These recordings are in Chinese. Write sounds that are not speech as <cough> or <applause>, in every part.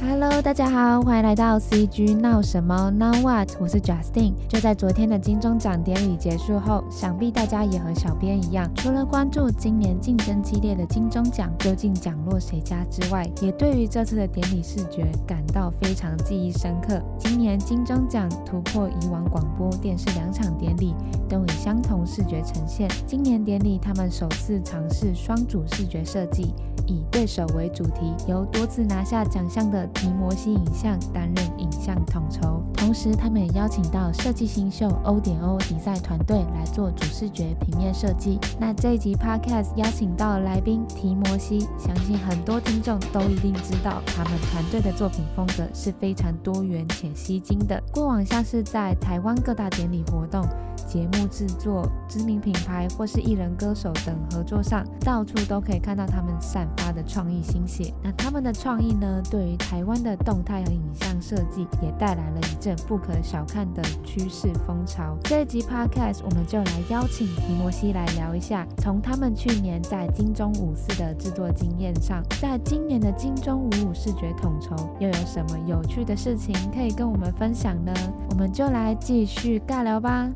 Hello，大家好，欢迎来到 CG 闹什么 Now What？我是 Justin。就在昨天的金钟奖典礼结束后，想必大家也和小编一样，除了关注今年竞争激烈的金钟奖究竟奖落谁家之外，也对于这次的典礼视觉感到非常记忆深刻。今年金钟奖突破以往广播电视两场典礼都以相同视觉呈现，今年典礼他们首次尝试双主视觉设计。以对手为主题，由多次拿下奖项的提摩西影像担任影像统筹，同时他们也邀请到设计新秀欧点欧比赛团队来做主视觉平面设计。那这一集 Podcast 邀请到的来宾提摩西，相信很多听众都一定知道，他们团队的作品风格是非常多元且吸睛的。过往像是在台湾各大典礼活动、节目制作、知名品牌或是艺人歌手等合作上，到处都可以看到他们散发的创意心血。那他们的创意呢，对于台台湾的动态和影像设计也带来了一阵不可小看的趋势风潮。这一集 Podcast 我们就来邀请提摩西来聊一下，从他们去年在金钟五四的制作经验上，在今年的金钟五五视觉统筹又有什么有趣的事情可以跟我们分享呢？我们就来继续尬聊吧。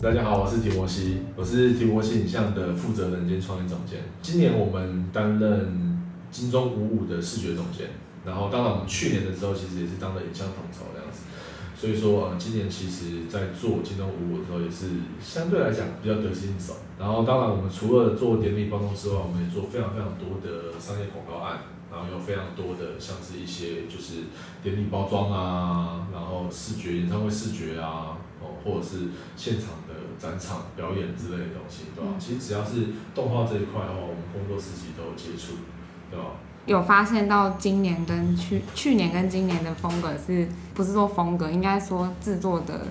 大家好，我是提摩西，我是提摩西影像的负责人兼创意总监。今年我们担任金钟五五的视觉总监，然后当然我们去年的时候其实也是当了影像统筹这样子。所以说呃，今年其实在做金钟五五的时候也是相对来讲比较得心应手。然后当然我们除了做典礼包装之外，我们也做非常非常多的商业广告案，然后有非常多的像是一些就是典礼包装啊，然后视觉演唱会视觉啊。哦或者是现场的展场表演之类的东西，对吧？其实只要是动画这一块的话，我们工作时期都有接触？有发现到今年跟去去年跟今年的风格是不是说风格，应该说制作的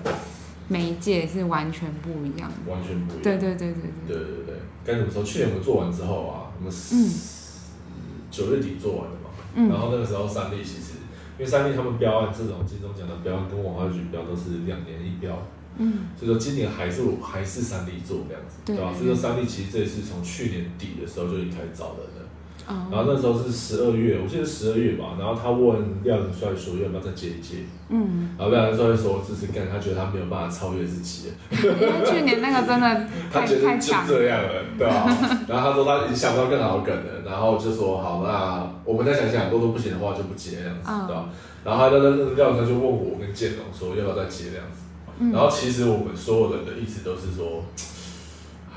媒介是完全不一样，完全不一样。对对对对对。对对对。该怎么说？去年我们做完之后啊，我们九月底做完的嘛，嗯、然后那个时候三立其实，因为三立他们标案这种金钟奖的标案跟文化局标都是两年一标，嗯，所以说今年还是还是三立做这样子，对吧、所以说三立其实这也是从去年底的时候就已经开始找的然后那时候是十二月，我记得十二月吧，然后他问廖仁帅说要不要再接一接，嗯，然后廖仁帅说这是干，他觉得他没有办法超越自己。了，因为去年那个真的 <laughs> 他觉得就这样了，对吧？<laughs> 然后他说他已经想不到更好梗了，然后就说好，那我们再想想，如果不行的话就不接这样子，哦、对吧？然后他那那廖仁帅就问我跟建龙说要不要再接这样子。然后其实我们所有人的意思都是说，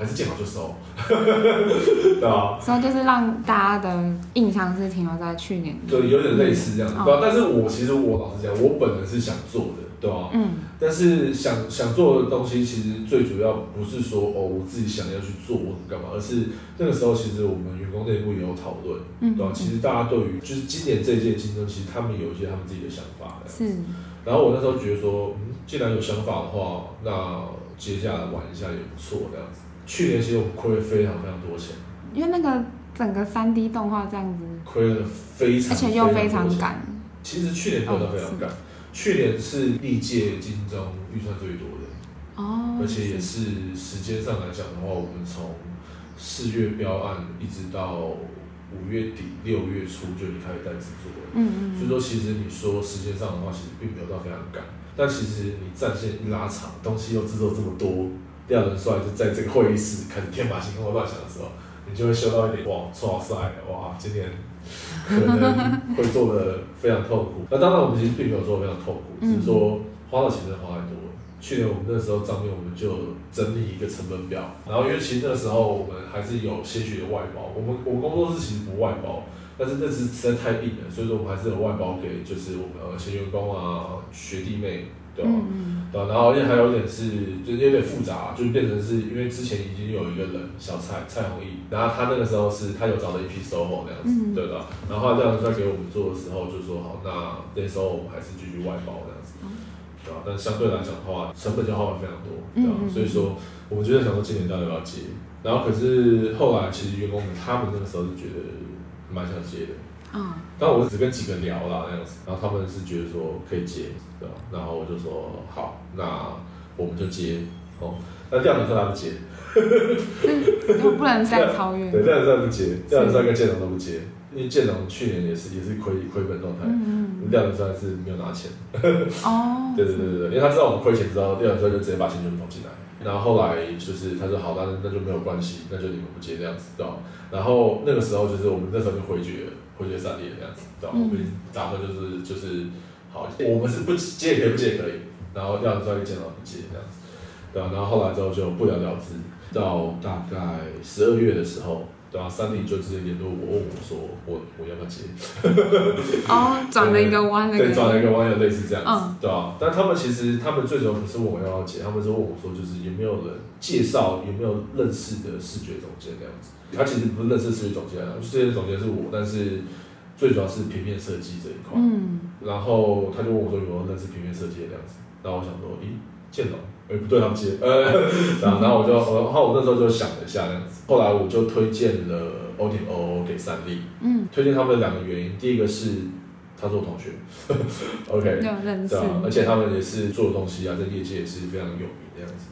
还是见好就收，<laughs> 对吧？所以就是让大家的印象是停留在去年，对，有点类似这样子，对吧？但是我其实我老实讲，我本人是想做的，对吧？嗯。但是想想做的东西，其实最主要不是说哦，我自己想要去做或干嘛，而是那个时候其实我们员工内部也有讨论，嗯对吧？其实大家对于就是今年这届竞争，其实他们有一些他们自己的想法，是。然后我那时候觉得说，嗯，既然有想法的话，那接下来玩一下也不错这样子。去年其实我们亏了非常非常多钱，因为那个整个三 D 动画这样子，亏了非常，而且又非常赶。其实去年亏的非常赶，去年是历届金钟预算最多的，哦，而且也是时间上来讲的话，我们从四月标案一直到。五月底六月初就已经开始在制作了，嗯嗯，所以说其实你说时间上的话，其实并没有到非常赶，但其实你战线一拉长，东西又制作这么多，廖仁帅就在这个会议室开始天马行空乱想的时候，你就会嗅到一点哇，哇塞，哇，今年可能会做的非常痛苦。那当然我们其实并没有做的非常痛苦，只是说花的钱真的花太多。去年我们那时候账面我们就整理一个成本表，然后因为其实那时候我们还是有些许的外包，我们我们工作室其实不外包，但是那是实在太硬了，所以说我们还是有外包给就是我们呃前员工啊学弟妹，对吧？嗯、对，然后因为还有一点是就是有点复杂，就变成是因为之前已经有一个人小蔡蔡弘毅，然后他那个时候是他有找了一批 SOHO 那样子，嗯、对的，然后这样在给我们做的时候就说好，那那时候我们还是继续外包这样子。对吧？但相对来讲的话，成本就花了非常多，对吧？所以说，我们就在想说今年到底要不要接，然后可是后来其实员工们他们那个时候是觉得蛮想接的，嗯，但我只跟几个聊啦那样子，然后他们是觉得说可以接，对吧？然后我就说好，那我们就接哦。那量子帅他不接，就不能再超越。<laughs> 对，量子帅不接，量子帅跟建龙都不接，因为建龙去年也是也是亏亏本状态，嗯，量子算是没有拿钱。哦，<laughs> 对对对对对，因为他知道我们亏钱之后，量子帅就直接把钱全部投进来。然后后来就是他说好，那那就没有关系，那就你们不接这样子，对吧？然后那个时候就是我们那时候就回绝回绝三列这样子，对吧？我们打算就是就是好，我们是不接也可以不接也可以，然后量子帅一见到不接这样子，对吧？然后后来之后就不了了之，到大概十二月的时候。对啊，三弟就直接联络我，问我说我我要不要接？<laughs> 哦，转了一个弯，对，转了一个弯，有类似这样子，嗯、对啊，但他们其实他们最主要不是问我要不要接，他们是问我说，就是有没有人介绍，有没有认识的视觉总监这样子。他其实不是认识视觉总监啊，视觉总监是我，但是最主要是平面设计这一块。嗯，然后他就问我说有没有认识平面设计的这样子，然后我想说，咦，见到。哎，不对，他们接。呃，<laughs> 然后，然后我就，然后我那时候就想了一下这样子。后来我就推荐了 O 点 O 给三立。嗯。推荐他们两个原因，第一个是他是我同学，<laughs> OK，对啊，而且他们也是做的东西啊，在业界也是非常有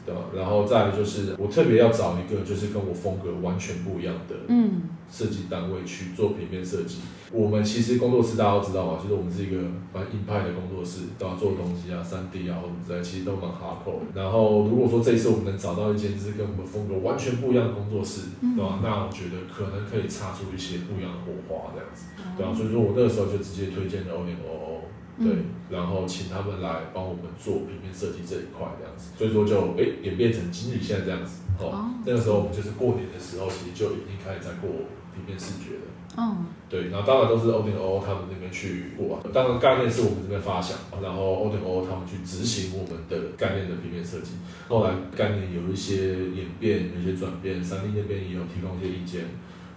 对吧？然后再来就是我特别要找一个就是跟我风格完全不一样的，嗯。设计单位去做平面设计，我们其实工作室大家都知道嘛，就是我们是一个蛮硬派的工作室，都要做东西啊，三 D 啊或者之类，其实都蛮 hardcore。然后如果说这一次我们能找到一间就是跟我们风格完全不一样的工作室，对吧？那我觉得可能可以擦出一些不一样的火花，这样子，对吧？所以说我那个时候就直接推荐了 O 点 O，对，然后请他们来帮我们做平面设计这一块，这样子。所以说就哎演变成今日现在这样子，哦，那个时候我们就是过年的时候，其实就已经开始在过。平面视觉了，嗯，对，然后当然都是 O 点 O 他们那边去过，当然概念是我们这边发想，然后 O 点 O 他们去执行我们的概念的平面设计，后来概念有一些演变，有一些转变，三 D 那边也有提供一些意见。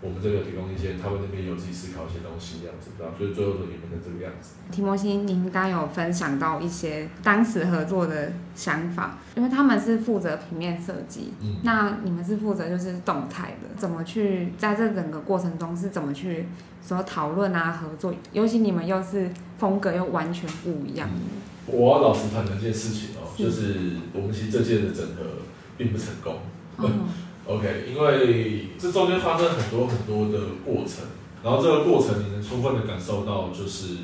我们这边有提供一些，他们那边有自己思考一些东西，这样子，对吧？所以最后就演变成这个样子。提摩西，您刚有分享到一些当时合作的想法，因为他们是负责平面设计，嗯，那你们是负责就是动态的，怎么去在这整个过程中是怎么去说讨论啊合作？尤其你们又是风格又完全不一样。嗯，我要老实谈一件事情哦，是就是我们其实这届的整合并不成功。嗯 OK，因为这中间发生很多很多的过程，然后这个过程你能充分的感受到，就是，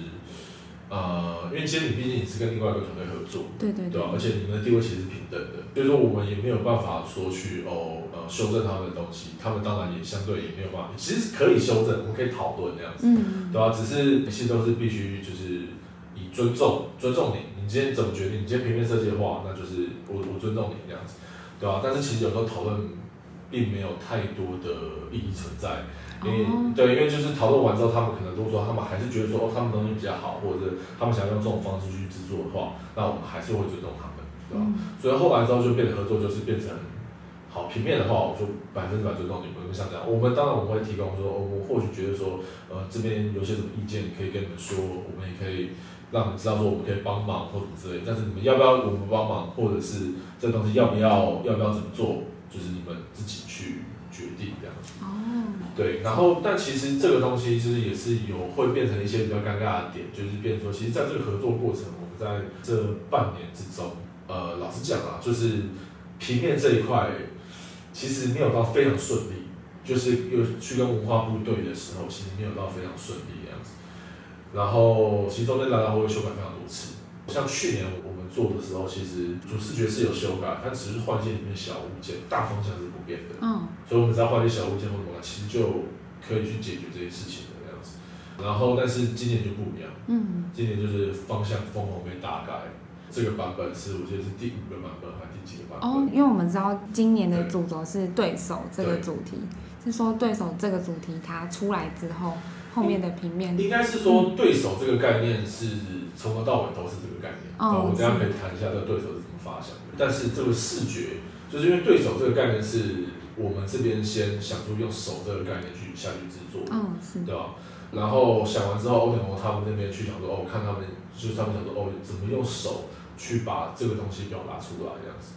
呃，因为今天你毕竟你是跟另外一个团队合作，对对对？而且你们的地位其实是平等的，所以说我们也没有办法说去哦，呃，修正他们的东西，他们当然也相对也没有办法，其实可以修正，我们可以讨论这样子，嗯，对吧？只是一切都是必须就是以尊重尊重你，你今天怎么决定？你今天平面设计的话，那就是我我尊重你这样子，对吧？但是其实有时候讨论。并没有太多的意义存在，因为、oh. 对，因为就是讨论完之后，他们可能都说他们还是觉得说哦，他们东西比较好，或者他们想要用这种方式去制作的话，那我们还是会尊重他们，对吧？Mm. 所以后来之后就变得合作，就是变成好平面的话，我就百分之百尊重你们，像这样，我们当然我们会提供说，我们或许觉得说，呃，这边有些什么意见，可以跟你们说，我们也可以让你们知道说，我们可以帮忙或者之类，但是你们要不要我们帮忙，或者是这东西要不要要不要怎么做？就是你们自己去决定这样子。哦。对，然后但其实这个东西其实也是有会变成一些比较尴尬的点，就是变成说，其实在这个合作过程，我们在这半年之中，呃，老实讲啊，就是平面这一块其实没有到非常顺利，就是又去跟文化部对的时候，其实没有到非常顺利这样子。然后其中间来来回回修改非常多次，像去年我们。做的时候，其实主视觉是有修改，它只是换一些里面小物件，大方向是不变的。嗯，所以我们只要换一些小物件或什么，其实就可以去解决这些事情的这样子。然后，但是今年就不一样。嗯，今年就是方向疯狂被大改。这个版本是我记得是第五个版本还是第几个版本？哦，因为我们知道今年的主轴是对手这个主题，是说对手这个主题它出来之后。后面的平面应该是说，对手这个概念是从头到尾都是这个概念。哦，我等下可以谈一下这个对手是怎么发想的。但是这个视觉，就是因为对手这个概念是我们这边先想出用手这个概念去下去制作，嗯，是，对吧？然后想完之后，欧点欧他们那边去想说，哦，看他们就是他们想说，哦，怎么用手去把这个东西表达出来这样子。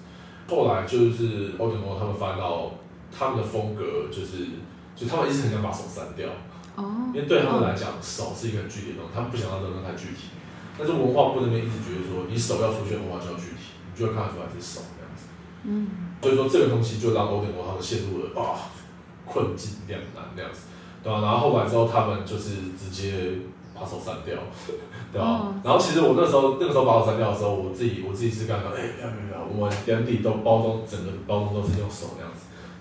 后来就是欧点欧他们翻到他们的风格就是，就他们一直很想把手删掉。哦，因为对他们来讲，手是一个很具体的东西，他们不想让这个东西太具体。但是文化部那边一直觉得说，你手要出现的话就要具体，你就会看得出来是手这样子。嗯，所以说这个东西就让欧点国他们陷入了啊困境两难这样子，对吧、啊？然后后来之后他们就是直接把手删掉，对吧、啊？哦、然后其实我那时候那个时候把手删掉的时候，我自己我自己是干的，哎，不要不要不要，我们店里都包装整个包装都是用手那样子。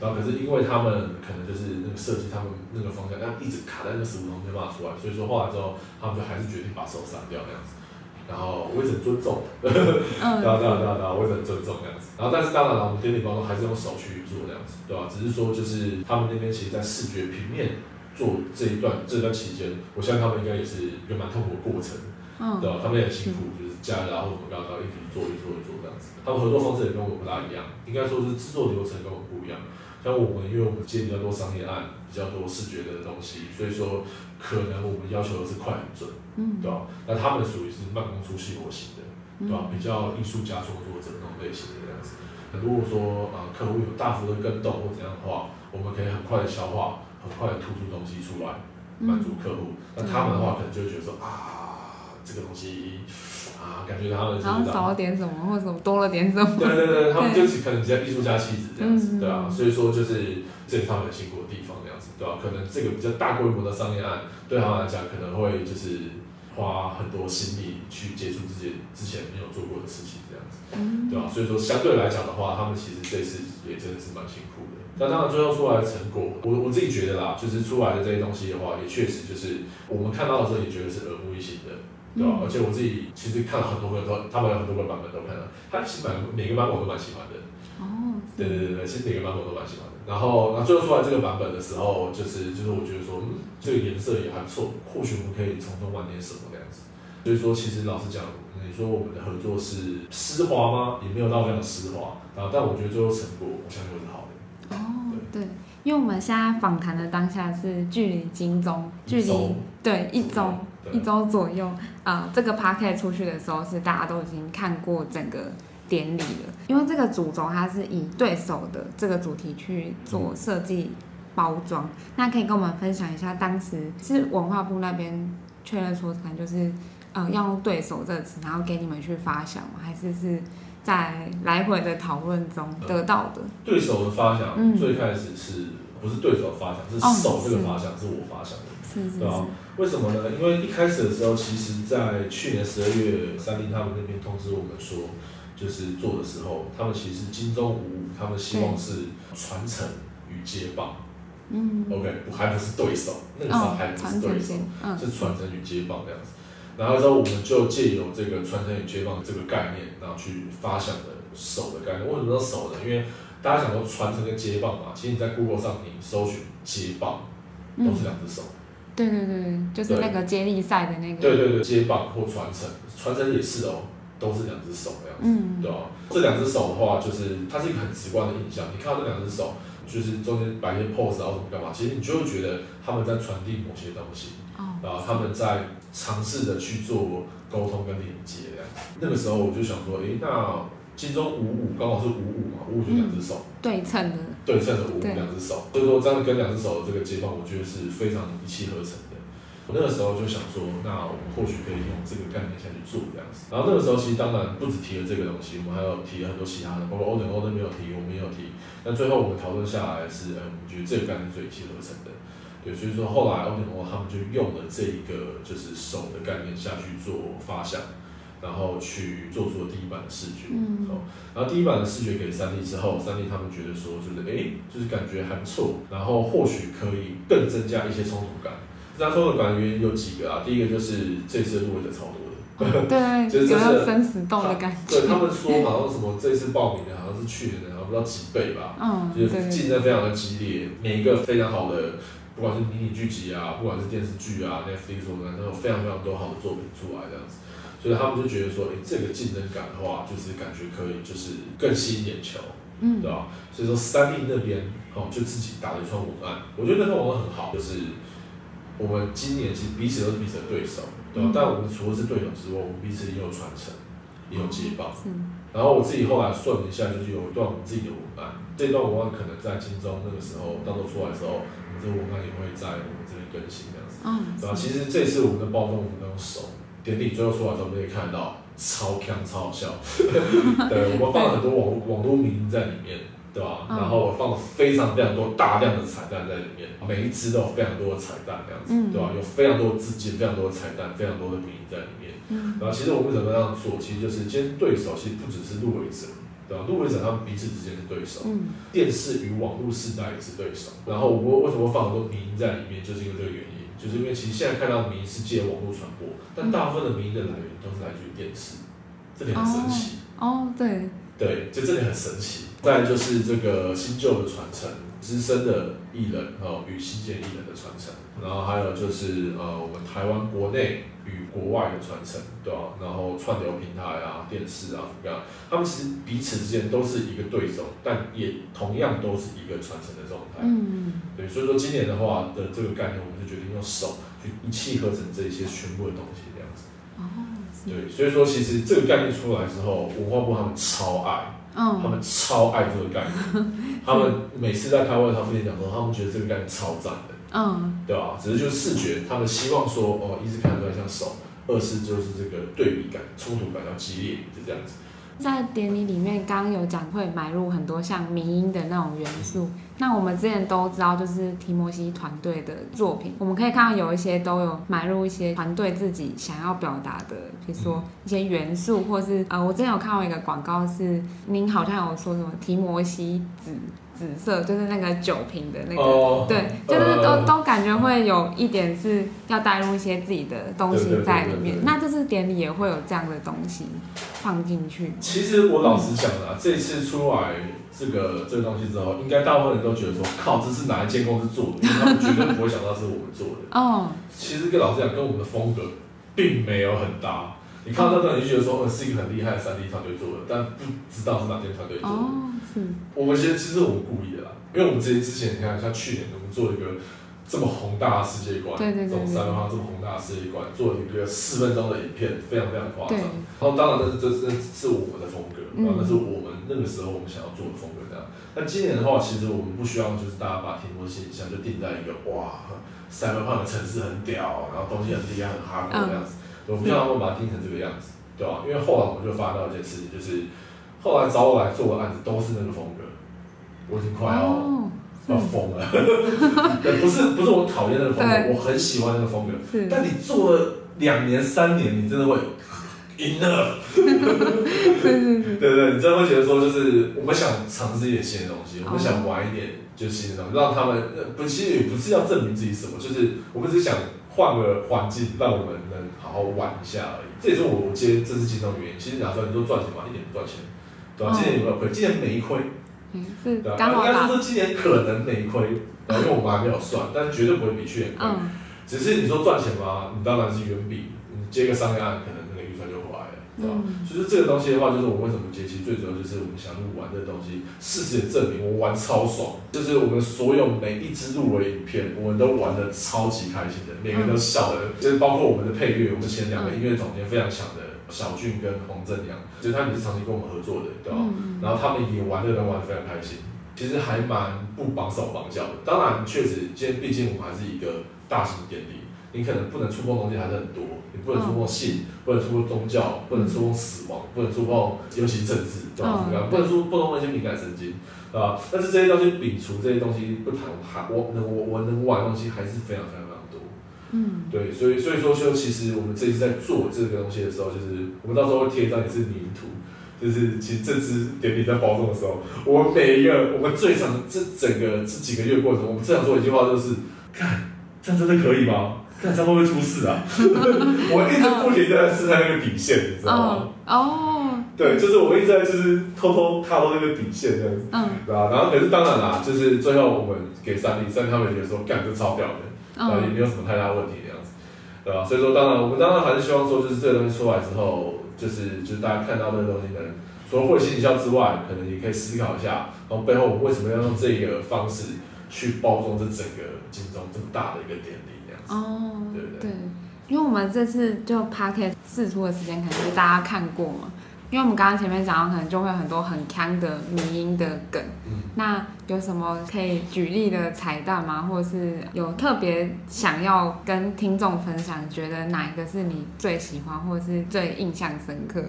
然后可是因为他们可能就是那个设计，他们那个方向，但一直卡在那个十五中没办法出来，所以说后来之后，他们就还是决定把手删掉那样子。然后我也很尊重，<laughs> 对啊对啊对啊对啊，我也很尊重这样子。然后但是当然了，我们店里包装还是用手去做这样子，对吧？只是说就是他们那边其实，在视觉平面做这一段这段期间，我相信他们应该也是一个蛮痛苦的过程，对吧？他们也很辛苦，就是假日然后什么刚刚一直做一做一做这样子。他们合作方式也跟我们不大一样，应该说是制作流程跟我们不一样。像我们，因为我们接比较多商业案，比较多视觉的东西，所以说可能我们要求的是快很准，嗯，对吧？那他们属于是慢工出细活型的，对吧？比较艺术家创作者那种类型的这样子。那如果说啊，客户有大幅的跟动或怎样的话，我们可以很快的消化，很快的突出东西出来，满足客户。那他们的话，可能就会觉得说啊，这个东西。啊，感觉他们然后少了点什么，或者什么多了点什么。对对对，<laughs> 他们就是可能比较艺术家气质这样子，对啊，所以说就是这是他们很辛苦的地方这样子，对吧？可能这个比较大规模的商业案，对他们来讲可能会就是花很多心力去接触自己之前没有做过的事情这样子，对吧？所以说相对来讲的话，他们其实这次也真的是蛮辛苦的。那当然最后出来的成果，我我自己觉得啦，就是出来的这些东西的话，也确实就是我们看到的时候也觉得是耳目一新的。对吧？而且我自己其实看了很多个，都他们有很多个版本都看了，他其实每个版本我都蛮喜欢的。哦。对对对对，其实每个版本我都蛮喜欢的。然后，那最后出来这个版本的时候，就是就是我觉得说，嗯，这个颜色也还不错，或许我们可以从中玩点什么这样子。所以说，其实老实讲，你说我们的合作是丝滑吗？也没有到非常丝滑啊。但我觉得最后成果，我相信会是好的。哦，对，对，因为我们现在访谈的当下是距离金钟距离对一周。一周左右，啊、呃，这个 packet 出去的时候是大家都已经看过整个典礼了。因为这个主轴它是以对手的这个主题去做设计包装，嗯、那可以跟我们分享一下，当时是文化部那边确认说，可能就是呃要用对手这个词，然后给你们去发想吗？还是是在来回的讨论中得到的？对手的发想，嗯、最开始是不是对手发想？是手这个发想，是我发想的。对啊，为什么呢？因为一开始的时候，其实，在去年十二月，三立他们那边通知我们说，就是做的时候，他们其实金钟五五，他们希望是传承与接棒。嗯，OK，还不是对手，那个时候还不是对手，哦、是传承与接棒这样子。然后之后，我们就借由这个传承与接棒这个概念，然后去发想的手的概念。为什么说手呢？因为大家想说传承跟接棒嘛，其实你在 Google 上你搜寻接棒，都是两只手。嗯对对对，就是那个接力赛的那个。对对对，接棒或传承，传承也是哦，都是两只手的样子，嗯、对吧？这两只手的话，就是它是一个很直观的印象。你看到这两只手，就是中间摆一些 pose 啊，什么干嘛？其实你就会觉得他们在传递某些东西，啊、哦，他们在尝试的去做沟通跟连接这样。那个时候我就想说，诶，那。金钟五五刚好是五五嘛，五五就两只手，对称的，对称的五五两只手，所以说这样跟两只手的这个接棒，我觉得是非常一气呵成的。我那个时候就想说，那我们或许可以用这个概念下去做这样子。然后那个时候其实当然不止提了这个东西，我们还有提了很多其他的，包括欧点欧都没有提，我们也有提。但最后我们讨论下来是，嗯，我们觉得这个概念最一气呵成的。对，所以说后来欧点欧他们就用了这一个就是手的概念下去做发想。然后去做出了第一版的视觉，嗯，好，然后第一版的视觉给三 D 之后，三 D 他们觉得说，就是哎，就是感觉还不错，然后或许可以更增加一些冲突感。这样冲突感的原因有几个啊，第一个就是这次入围者超多的，哦、对，就是这是生死斗的感觉。对，他们说好像什么这次报名的好像是去年的，好像不知道几倍吧，嗯，就是竞争非常的激烈，每一个非常好的，不管是迷你剧集啊，不管是电视剧啊，Netflix 什么的，都有非常非常多好的作品出来这样子。所以他们就觉得说，诶、欸，这个竞争感的话，就是感觉可以，就是更吸引眼球，嗯，对吧？所以说三立那边哦，就自己打了一串文案，我觉得那串文案很好，就是我们今年其实彼此都是彼此的对手，对吧？嗯、但我们除了是对手之外，我们彼此也有传承，也有接棒。嗯。然后我自己后来算了一下，就是有一段我们自己的文案，这段文案可能在金钟那个时候，到时候出来的时候，这个文案也会在我们这边更新这样子。嗯。对吧？其实这次我们的包装，我们都用手。典礼最后出来的时候，你可以看到超强超好笑。<laughs> 对，我们放了很多网网络名在里面，对吧？然后我放了非常非常多大量的彩蛋在里面，每一只都有非常多的彩蛋这样子，对吧？有非常多的资金，非常多的彩蛋，非常多的名在里面。然后其实我们怎么样做？其实就是今天对手其实不只是入围者。入围者他们彼此之间是对手，嗯、电视与网络世代也是对手。然后我为什么会放很多迷音在里面，就是因为这个原因，就是因为其实现在看到的迷音是借网络传播，但大部分的迷音的来源都是来自于电视，这点很神奇。哦，哦，对，对，就这点很神奇。再来就是这个新旧的传承，资深的艺人哦与新进艺人的传承，然后还有就是呃我们台湾国内。与国外的传承，对吧、啊？然后串流平台啊、电视啊怎么样？他们其实彼此之间都是一个对手，但也同样都是一个传承的状态。嗯，对，所以说今年的话的这个概念，我们就决定用手去一气呵成这些全部的东西这样子。哦，对，所以说其实这个概念出来之后，文化部他们超爱，嗯，他们超爱这个概念，<laughs> 他们每次在开会，他们也讲说，他们觉得这个概念超赞的。嗯，对吧？只是就是视觉，他们希望说，哦，一是看出来像手，二是就是这个对比感、冲突感要激烈，就这样子。在典礼里面，刚刚有讲会买入很多像迷音的那种元素。那我们之前都知道，就是提摩西团队的作品，我们可以看到有一些都有买入一些团队自己想要表达的，比如说一些元素，或是呃，我之前有看过一个广告，是您好像有说什么提摩西紫。紫色就是那个酒瓶的那个，oh, 对，就是都、呃、都感觉会有一点是要带入一些自己的东西在里面。那这次典礼也会有这样的东西放进去。其实我老实讲啊，嗯、这次出来这个这个东西之后，应该大部分人都觉得说，靠，这是哪一间公司做的？因为他们绝对不会想到是我们做的。哦，其实跟老实讲，跟我们的风格并没有很搭。你看到这段，你就觉得说，呃，是一个很厉害的三 D 团队做的，但不知道是哪间团队做的。哦，是。我们其实其实我们故意的啦，因为我们之前之前你看，像去年我们做一个这么宏大的世界观，对对对，这种三维化这么宏大的世界观，做一个四分钟的影片，非常非常夸张。然后当然这是这是这是我们的风格，然后那是我们那个时候我们想要做的风格这样。那今年的话，其实我们不需要就是大家把提摩西形象就定在一个哇，三维化的城市很屌，然后东西很厉害很哈扣这样子。我们希望他们把它定成这个样子，对吧？因为后来我们就发现到一件事情，就是后来找我来做的案子都是那个风格，我已经快要、哦、要疯了。<laughs> 对，不是不是我讨厌那个风格，我很喜欢那个风格。但你做了两年三年，你真的会 enough。<laughs> 对对对，你真的会觉得说，就是我们想尝试一点新的东西，我们想玩一点就新的东西，让他们不，其实也不是要证明自己什么，就是我们只是想。换个环境，让我们能好好玩一下而已。这也是我接这次金钟的原因。其实你要说你说赚钱嘛，一点不赚钱，对吧？今年有没有亏？今年没亏，嗯，是对吧？应该说是今年可能没亏，因为我们还没有算，但绝对不会比去年亏。只是你说赚钱吗？你当然是远比你接个商业案可能。嗯，其实这个东西的话，就是我们为什么接，其实最主要就是我们想入玩这个东西，事实也证明我玩超爽。就是我们所有每一支入围影片，我们都玩的超级开心的，每个人都笑的。就是包括我们的配乐，我们前两个音乐总监非常强的小俊跟黄正良，就是他们也是长期跟我们合作的，对吧？然后他们也玩这个玩的非常开心，其实还蛮不绑手绑脚的。当然，确实，今天毕竟我们还是一个大型典礼。你可能不能触碰东西还是很多，你不能触碰性，嗯、不能触碰宗教，不能触碰死亡，不能触碰尤其政治，对吧？嗯、不能触碰那些敏感神经，对吧？但是这些东西摒除这些东西不谈，还我能我我能玩的东西还是非常非常。嗯，对，所以所以说就其实我们这一次在做这个东西的时候，就是我们到时候会贴一张也是迷因图，就是其实这次典礼在包装的时候，我们每一个我们最长这整个这几个月过程，我们最想说一句话就是：看，这样真的可以吗？看这样会不会出事啊？<laughs> 我一直不停在试探那个底线，你知道吗？哦，对，就是我一直在就是偷偷踏到那个底线这样子，嗯，对吧？然后可是当然啦，就是最后我们给三立，三立他们也说干这超屌的，然后也没有什么太大问题的样子，对吧？所以说当然我们当然还是希望说，就是这个东西出来之后，就是就是大家看到这个东西可能除了会心一笑之外，可能也可以思考一下，然后背后我们为什么要用这个方式去包装这整个金钟这么大的一个典礼。哦，对，对，对，因为我们这次就 Podcast 试出的时间可能是大家看过嘛，因为我们刚刚前面讲到，可能就会有很多很锵的迷音的梗。嗯。那有什么可以举例的彩蛋吗？或者是有特别想要跟听众分享，觉得哪一个是你最喜欢，或者是最印象深刻的？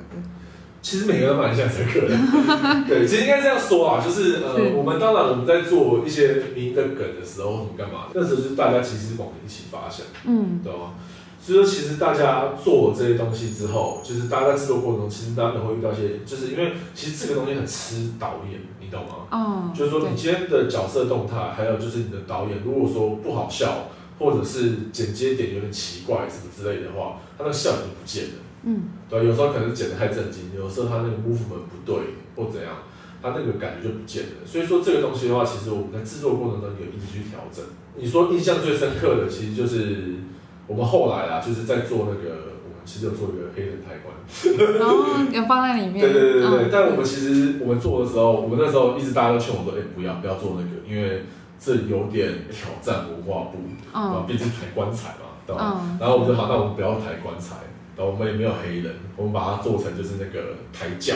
其实每个都蛮印象深刻的。<laughs> 对，其实应该这样说啊，就是呃，是我们当然我们在做一些迷音的梗的时候，什么干嘛？那时候是大家其实是跟我们一起发想，嗯，对吧？所以说，其实大家做这些东西之后，就是大家在制作过程中，其实大家都会遇到一些，就是因为其实这个东西很吃导演，你懂吗？嗯。就是说，你今天的角色动态，还有就是你的导演，如果说不好笑，或者是剪接点有点奇怪什么之类的话，他那个笑点就不见了。嗯。对，有时候可能剪得太正经，有时候他那个 movement 不对或怎样，他那个感觉就不见了。所以说，这个东西的话，其实我们在制作过程中有一直去调整。你说印象最深刻的，其实就是。我们后来啊，就是在做那个，我们其实有做一个黑人抬棺，然后有放在里面。<laughs> 对对对对对。嗯、但我们其实我们做的时候，我们那时候一直大家都劝我说，哎、欸，不要不要做那个，因为这有点挑战文化部，啊、嗯，毕竟抬棺材嘛，对吧？嗯、然后我们就好，那我们不要抬棺材，然后我们也没有黑人，我们把它做成就是那个抬轿，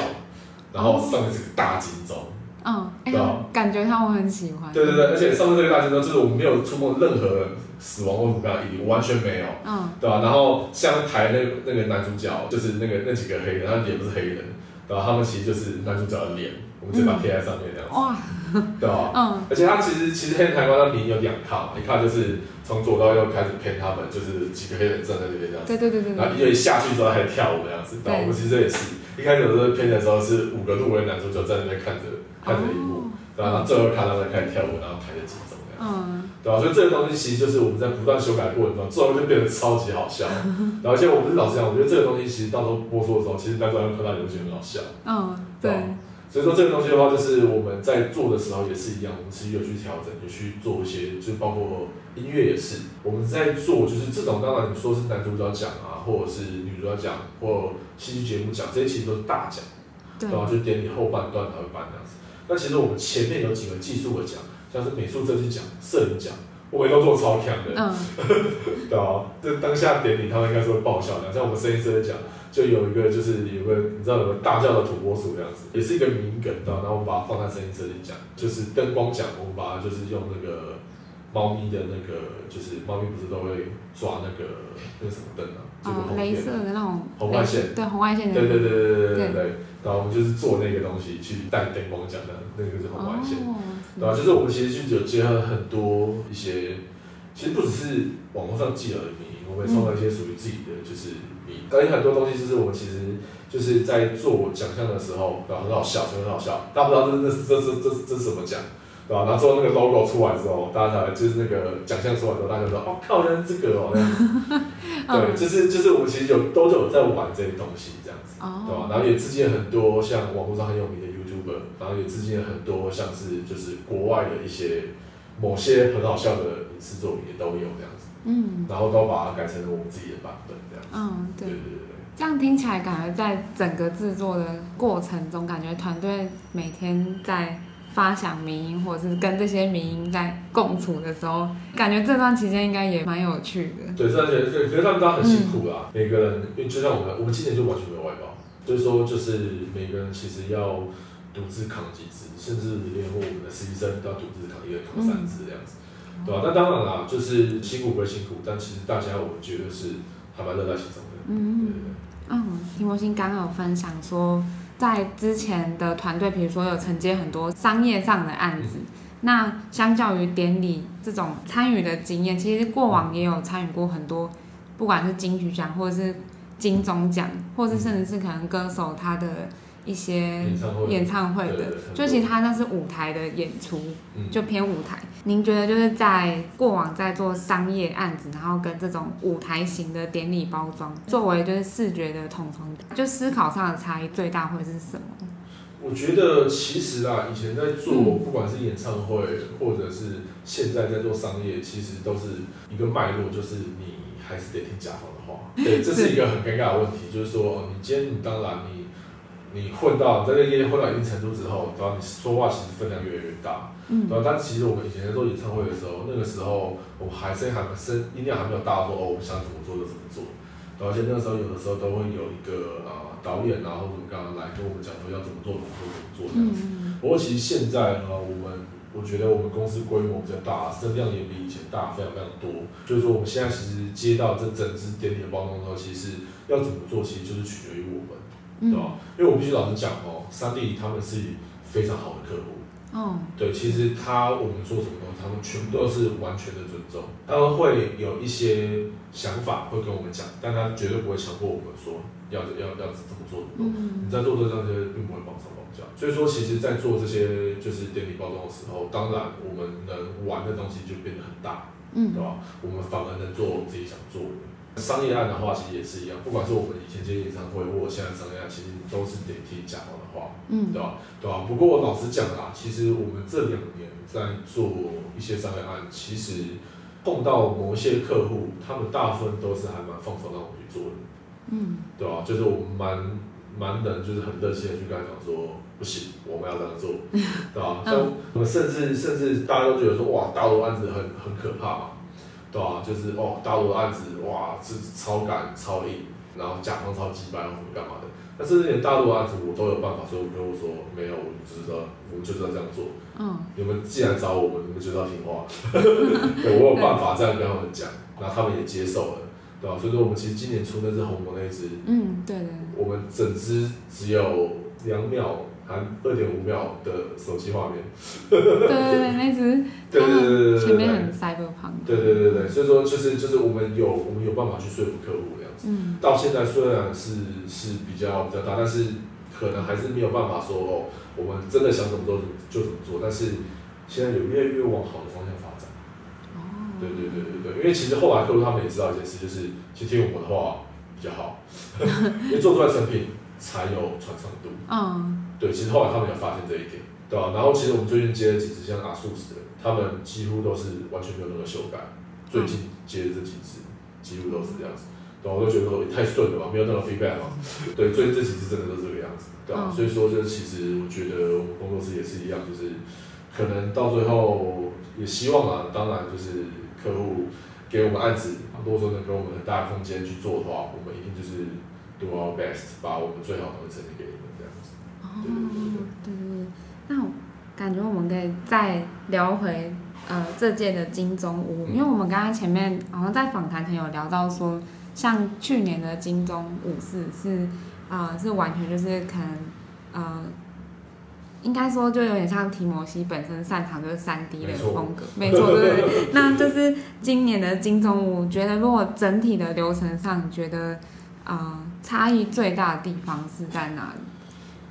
然后上面是个大金钟。嗯，哎、欸，吧感觉他们很喜欢。对对对，而且上面这个大金钟，就是我们没有触碰任何死亡或者什么样的议题，完全没有。嗯，对吧？然后像台那那个男主角，就是那个那几个黑人，他脸不是黑人，对吧？他们其实就是男主角的脸，我们就把它贴在上面这样子。哇、嗯，对吧？嗯，而且他其实其实黑人抬棺的名有两套，一套就是从左到右开始骗他们，就是几个黑人站在那边这样子。对对对对。然后因为下去之后还跳舞这样子，对吧？我们其实也是一开始的时候骗的时候是五个路人男主角在那边看着。看着一幕？然后最后看他们开始跳舞，然后抬着几种这样，嗯，对吧？所以这个东西其实就是我们在不断修改过程中，最后就变得超级好笑。<laughs> 然后而且我们是老实讲，我觉得这个东西其实到时候播出的时候，其实大家看到也会觉得很好笑。嗯，对。所以说这个东西的话，就是我们在做的时候也是一样，我们持续有去调整，有去做一些，就包括音乐也是，我们在做就是这种，当然你说是男主角奖啊，或者是女主角奖，或戏剧节目奖，这些其实都是大奖，对吧？就典礼后半段才会颁这样子。那其实我们前面有几个技术的奖，像是美术设计奖、摄影奖，我们都做超强的，嗯、<laughs> 对啊，这当下典礼他们应该是会爆笑的。像我们摄影师的奖，就有一个就是有个你知道有个大叫的土拨鼠这样子，也是一个名梗的。然后我们把它放在摄影设计奖，就是灯光奖，我们把它就是用那个猫咪的那个就是猫咪不是都会抓那个那个什么灯啊就是红色的那种红外线。对红外线对对对对对对对然后我们就是做那个东西去带灯光讲的那个是红外线对啊就是我们其实就有结合很多一些其实不只是网络上记得的我们创造一些属于自己的就是你而且很多东西就是我们其实就是在做奖项的时候然后很好笑就很好笑大家不知道这这这这这这是什么奖对吧？然后之后那个 logo 出来之后，大家才就是那个奖项出来之后，大家就说：“哦，靠，原来是这个哦。” <laughs> 对，就是就是我们其实有都有在玩这些东西，这样子，对吧？然后也致敬很多像网络上很有名的 YouTuber，然后也致敬很多像是就是国外的一些某些很好笑的影视作品也都有这样子。嗯。然后都把它改成了我们自己的版本，这样子。嗯，对对对对。这样听起来，感觉在整个制作的过程中，感觉团队每天在。发想民音，或者是跟这些民音在共处的时候，感觉这段期间应该也蛮有趣的。对，这段时间，对，觉得他们都很辛苦啦。嗯、每个人，因为就像我们，我们今年就完全没有外包，就是说，就是每个人其实要独自扛几只，甚至连我们的实习生都要独自扛一个扛三只这样子，嗯、对吧？那当然啦，就是辛苦归辛苦，但其实大家我们觉得是还蛮乐在其中的。嗯嗯。对对对嗯，提摩星刚刚有分享说。在之前的团队，比如说有承接很多商业上的案子，那相较于典礼这种参与的经验，其实过往也有参与过很多，不管是金曲奖，或者是金钟奖，或者是甚至是可能歌手他的。一些演唱会的，就其实他那是舞台的演出，就偏舞台。您觉得就是在过往在做商业案子，然后跟这种舞台型的典礼包装，作为就是视觉的统筹，就思考上的差异最大会是什么？我觉得其实啊，以前在做不管是演唱会，或者是现在在做商业，其实都是一个脉络，就是你还是得听甲方的话。<laughs> 对，这是一个很尴尬的问题，就是说，你今天你当然你。你混到在这个业界混到一定程度之后，然后你说话其实分量越来越大，嗯，对吧？但其实我们以前在做演唱会的时候，那个时候我们还是还声音量还没有大到说哦，我们想怎么做就怎么做，而且那个时候有的时候都会有一个啊、呃、导演啊或者什么刚刚来跟我们讲说要怎么做怎么做怎么做这样子。嗯、不过其实现在呢，我们我觉得我们公司规模比较大，声量也比以前大非常非常多，所以说我们现在其实接到这整支典礼的包装之后，其实要怎么做，其实就是取决于我们。对吧？因为我必须老实讲哦，三 D 他们是非常好的客户。哦。对，其实他我们做什么东西，他们全部都是完全的尊重。他们会有一些想法会跟我们讲，但他绝对不会强迫我们说要要要怎么做。嗯。你在做这些并不会绑手绑脚。所以说，其实，在做这些就是典礼包装的时候，当然我们能玩的东西就变得很大。嗯。对吧？我们反而能做我们自己想做的。商业案的话，其实也是一样，不管是我们以前接演唱会，或者现在商业案，其实都是得听甲方的话，嗯，对吧？对吧？不过我老实讲啊，其实我们这两年在做一些商业案，其实碰到某一些客户，他们大部分都是还蛮放手让我们去做的，嗯，对吧？就是我们蛮蛮能，就是很热心的去跟他讲说，不行，我们要这样做，对吧？<laughs> 像我们甚至甚至大家都觉得说，哇，大陆案子很很可怕嘛。对啊，就是哦，大陆的案子哇，是超赶超硬，然后甲方超鸡掰或者干嘛的。但是连大陆的案子我都有办法说，跟我说没有，我们就知道，我们就是要这样做。嗯。你们既然找我们，你们就是要听话。<laughs> 对，我有办法这样跟他们讲，那他们也接受了，对吧？所以说我们其实今年出那只红魔那一只，嗯，对的。我们整只只有两秒。含二点五秒的手机画面，对对对，那只，<laughs> 对对对对对，前面很 cyberpunk，对对对对，所以说就是就是我们有我们有办法去说服客户这样子，嗯，到现在虽然是是比较比较大，但是可能还是没有办法说哦，我们真的想怎么做就怎么做，但是现在有越来越往好的方向发展，哦，对对对对对，因为其实后来客户他们也知道一件事，就是其实听我们的话比较好，<laughs> 因为做出来成品才有传唱度，嗯。对，其实后来他们有发现这一点，对吧？然后其实我们最近接了几支像阿素斯的，他们几乎都是完全没有任何修改。最近接的这几支，几乎都是这样子，对，我都觉得说也太顺了吧，没有那个 feedback 嘛。对，最近这几支真的都是这个样子，对吧？所以说，就是其实我觉得我们工作室也是一样，就是可能到最后也希望啊，当然就是客户给我们案子，如果说能给我们很大的空间去做的话，我们一定就是 do our best，把我们最好的东西呈现给对对对，那我感觉我们可以再聊回呃这届的金钟五，嗯、因为我们刚刚前面好像在访谈前有聊到说，像去年的金钟五四是啊、呃、是完全就是可能呃，应该说就有点像提摩西本身擅长就是三 D 的风格，没错，对对对，那就是今年的金钟舞，觉得如果整体的流程上，你觉得啊、呃、差异最大的地方是在哪里？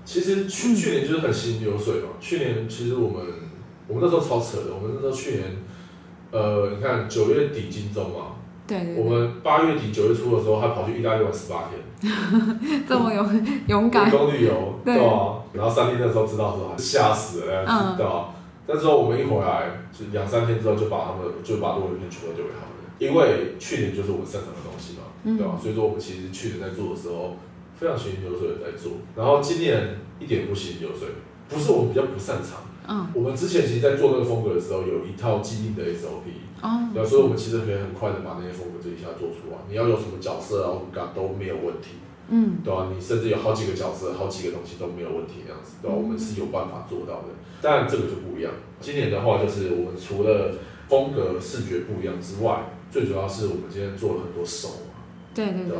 其实去去年就是很行云流水嘛。嗯、去年其实我们我们那时候超扯的，我们那时候去年，呃，你看九月底金钟嘛，对，对，对，我们八月底九月初的时候还跑去意大利玩十八天，<laughs> 这么勇勇敢，员工旅游，对，对啊，然后三天那时候知道的时候还吓死了，嗯、对吧？但之后我们一回来，就两三天之后就把他们就把录影片全部丢给他们，因为去年就是我们擅长的东西嘛，嗯、对吧？所以说我们其实去年在做的时候。非常行云流水的在做，然后今年一点不行云流水，不是我们比较不擅长。嗯，我们之前其实，在做那个风格的时候，有一套既定的 SOP。哦，对，所以我们其实可以很快的把那些风格这一下做出来。你要有什么角色啊，干都没有问题。嗯，对吧？你甚至有好几个角色，好几个东西都没有问题，那样子，对吧？我们是有办法做到的。当然，这个就不一样。今年的话，就是我们除了风格视觉不一样之外，最主要是我们今天做了很多手。对对对。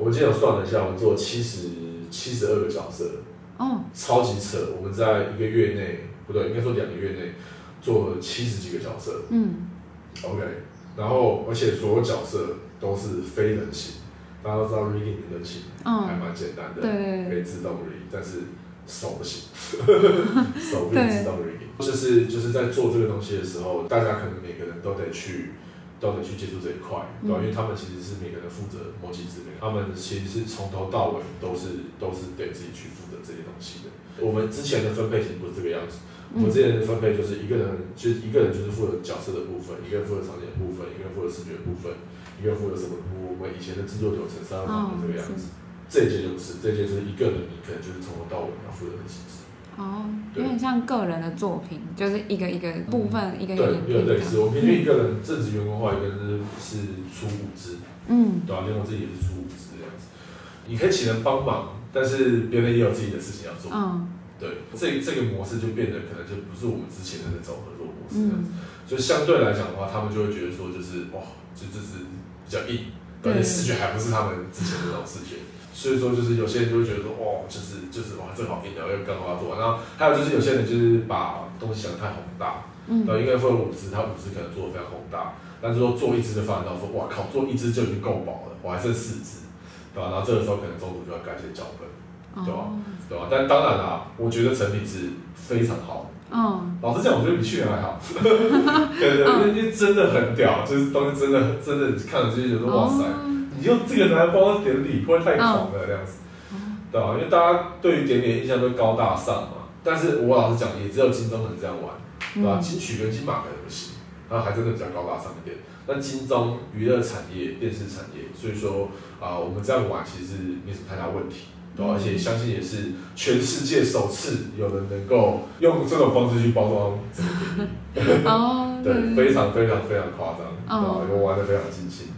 我们今天有算了一下，我们做七十七十二个角色，哦，超级扯！我们在一个月内，不对，应该说两个月内做了七十几个角色，嗯，OK，然后而且所有角色都是非人形，大家都知道 rigging 的人形，嗯，还蛮简单的，对，可以自动 rig，但是手不行，<laughs> 手不能自动 rigging，就是就是在做这个东西的时候，大家可能每个人都得去。都得去接触这一块，对吧？因为他们其实是每个人负责模拟之类，他们其实是从头到尾都是都是得自己去负责这些东西的。我们之前的分配其实不是这个样子，我们之前的分配就是一个人，其实一个人就是负责角色的部分，一个人负责场景的部分，一个人负责视觉的部分，一个人负责什么？我们以前的制作流程是要这个样子。这一届就不是，这一届就是一个人，你可能就是从头到尾要负责的形式。哦，有点像个人的作品，就是一个一个部分，嗯、一个一个。对，有类似，我们平均一个人正职员工的话，一个人是是出五支，嗯，对吧、啊？连我自己也是出五支这样子。你可以请人帮忙，但是别人也有自己的事情要做。嗯，对，这这个模式就变得可能就不是我们之前的那种合作模式这样子。嗯，就相对来讲的话，他们就会觉得说，就是哇，就这是比较硬，而且视觉还不是他们之前的那种视觉。所以说，就是有些人就会觉得说，哦，就是就是哇，这好硬啊，要干嘛做？然后还有就是有些人就是把东西想得太宏大，嗯，然后应该分五支，他五支可能做的非常宏大，但是说做一支就发现到说，哇靠，做一支就已经够饱了，我还剩四支，对吧？然后这个时候可能中途就要改一些脚本，对吧？对吧？但当然啦，我觉得成品是非常好，嗯，老实讲，我觉得比去年还好，<laughs> 对对对，因为真的很屌，就是东西真的真的看了就觉得哇塞。你用这个来包装典礼，不会太狂了这样子，对吧？因为大家对于典礼印象都高大上嘛。但是我老实讲，也只有金钟能这样玩，对吧？金曲跟金马可能不行，然后还真的比较高大上一点。那金钟娱乐产业、电视产业，所以说啊，我们这样玩其实没什么太大问题，对吧？而且相信也是全世界首次有人能够用这种方式去包装这个典礼。<laughs> 哦，对，非常非常非常夸张，对吧？我玩的非常尽兴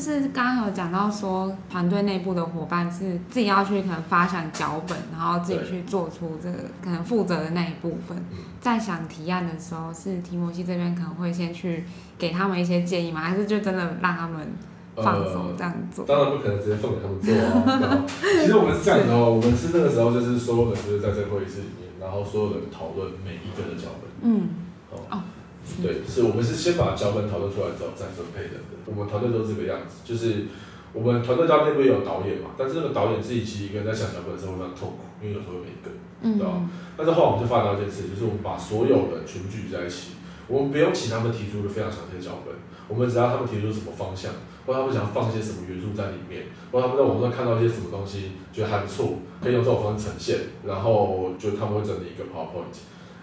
就是刚刚有讲到说，团队内部的伙伴是自己要去可能发想脚本，然后自己去做出这个可能负责的那一部分。在想提案的时候，是提摩西这边可能会先去给他们一些建议吗？还是就真的让他们放手这样做？当然不可能直接放给他们做啊。<laughs> 其实我们是这样的哦，我们是那个时候就是所有人就是在这个会议室里面，然后所有人讨论每一个的脚本。嗯。哦。对，是我们是先把脚本讨论出来之后再分配的。我们团队都是这个样子，就是我们团队当中内部也有导演嘛，但是那个导演自己其实一个人在想脚本的时候会非常痛苦，因为有时候会没梗，对吧？但是后来我们就发现到一件事，就是我们把所有人全部聚集在一起，我们不用请他们提出一个非常详细的脚本，我们只要他们提出什么方向，或者他们想要放一些什么元素在里面，或者他们在网上看到一些什么东西觉得还不错，可以用这种方式呈现，然后就他们会整理一个 PowerPoint。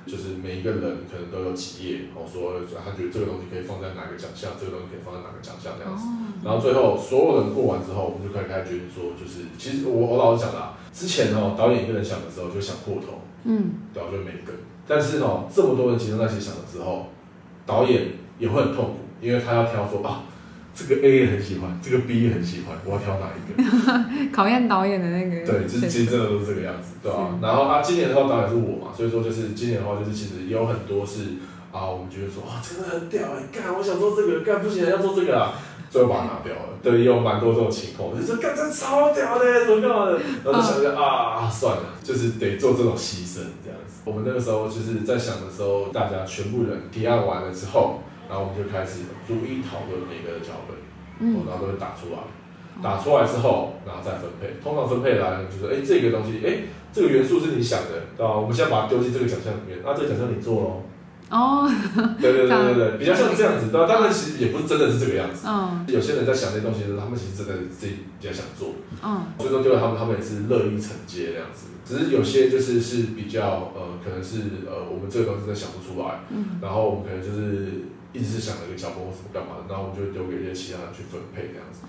就是每一个人可能都有几页，然后说他觉得这个东西可以放在哪个奖项，这个东西可以放在哪个奖项这样子。然后最后所有人过完之后，我们就可以开始决定说，就是其实我我老实讲啦，之前哦导演一个人想的时候就想破头，嗯，对，就每个。但是哦这么多人集中在一起想的时候，导演也会很痛苦，因为他要挑说啊。这个 A 也很喜欢，这个 B 也很喜欢，我要挑哪一个？<laughs> 考验导演的那个。对，就是其实真的都是这个样子，对吧？是然后啊，今年的话导演是我嘛，所以说就是今年的话就是其实也有很多是啊，我们觉得说哇，真的很屌哎，干，我想做这个，干不行，要做这个啊，最后把它拿掉了。<laughs> 对，也有蛮多这种情况，就是干这超屌的，<laughs> 怎么干嘛的？然后就想着啊，算了，就是得做这种牺牲这样子。我们那个时候就是在想的时候，大家全部人提案完了之后。然后我们就开始逐一讨论每个的脚本，嗯，然后都会打出来，打出来之后，然后再分配。通常分配来就是，哎，这个东西，哎，这个元素是你想的，对吧？我们现在把它丢进这个奖项里面，那这个奖项你做喽。哦，对对对对对，<laughs> 比较像这样子，对吧？当然其实也不是真的是这个样子。嗯，有些人在想这些东西的时候，他们其实真的自己比较想做。嗯，所以说就他们他们也是乐意承接这样子。只是有些就是是比较呃，可能是呃，我们这个东西真的想不出来。嗯，然后我们可能就是。一直是想了一个脚本或什么干嘛的，然后我们就丢给一些其他人去分配这样子。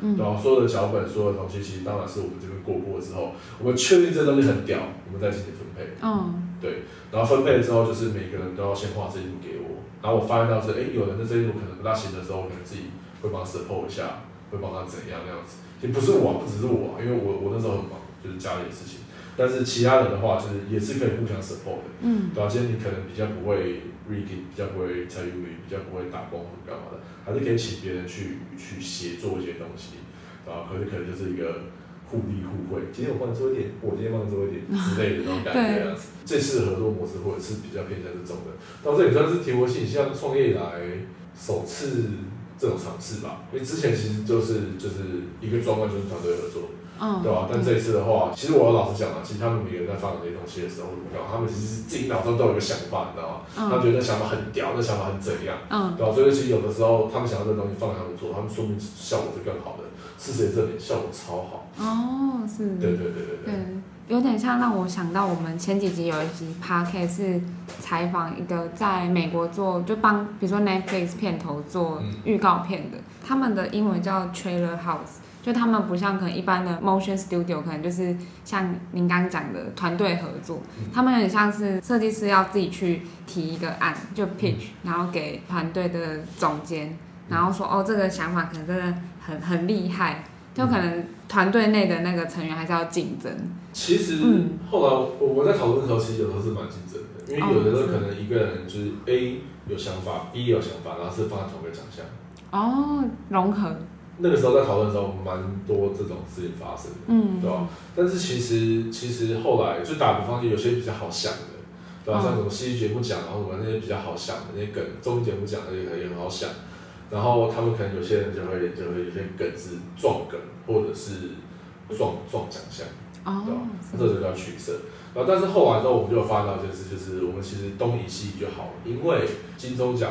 嗯，然后所有的脚本、所有的东西，其实当然是我们这边过过之后，我们确定这东西很屌，我们再进行分配。嗯，对。然后分配了之后，就是每个人都要先画这一幕给我。然后我发现到是，哎，有人的这一幕可能不大行的时候，我可能自己会帮他 support 一下，会帮他怎样那样子。也不是我，不只是我，因为我我那时候很忙，就是家里的事情。但是其他人的话，就是也是可以互相 support 的。嗯，对吧？今天你可能比较不会。比较不会参与，比较不会打工或干嘛的，还是可以请别人去去协作一些东西，啊，可是可能就是一个互利互惠。今天我帮你做一点，我今天帮你做一点 <laughs> 之类的那种感觉样子。对这次的合作模式或者是比较偏向这种的，到这也算是提摩西像创业以来首次这种尝试吧。因为之前其实就是就是一个专案就是团队合作。嗯，对吧？但这一次的话，其实我要老实讲啊，其实他们每个人在发展这些东西的时候，他们其实自己脑中都有一个想法，你知道吗？他们觉得想法很屌，那想法很怎样？嗯，对吧？所以其实有的时候，他们想要这个东西放给他们做，他们说明效果是更好的。事实证明效果超好。哦，是。对对对对对。对，有点像让我想到我们前几集有一集 podcast 是采访一个在美国做，就帮比如说 Netflix 片头做预告片的，他们的英文叫 Trailer House。就他们不像可能一般的 motion studio，可能就是像您刚讲的团队合作，嗯、他们很像是设计师要自己去提一个案，就 pitch，、嗯、然后给团队的总监，然后说哦这个想法可能真的很很厉害，就可能团队内的那个成员还是要竞争。其实、嗯、后来我我在讨论的时候，其实有时候是蛮竞争的，因为有的时候可能一个人就是 A 有想法，B 有想法，然后是放在同一个奖项。哦，融合。那个时候在讨论的时候，蛮多这种事情发生的，嗯，对吧？但是其实其实后来就打比方，就有些比较好想的，对吧？像什么戏剧节目奖，然后什么那些比较好想的那些梗，综艺节目奖那些也很好想。然后他们可能有些人就会就会有些梗是撞梗，或者是撞撞奖项，哦，对吧？这就叫取舍。然后但是后来之后，我们就有发现到一件事，就是我们其实东移西就好了，因为金钟奖。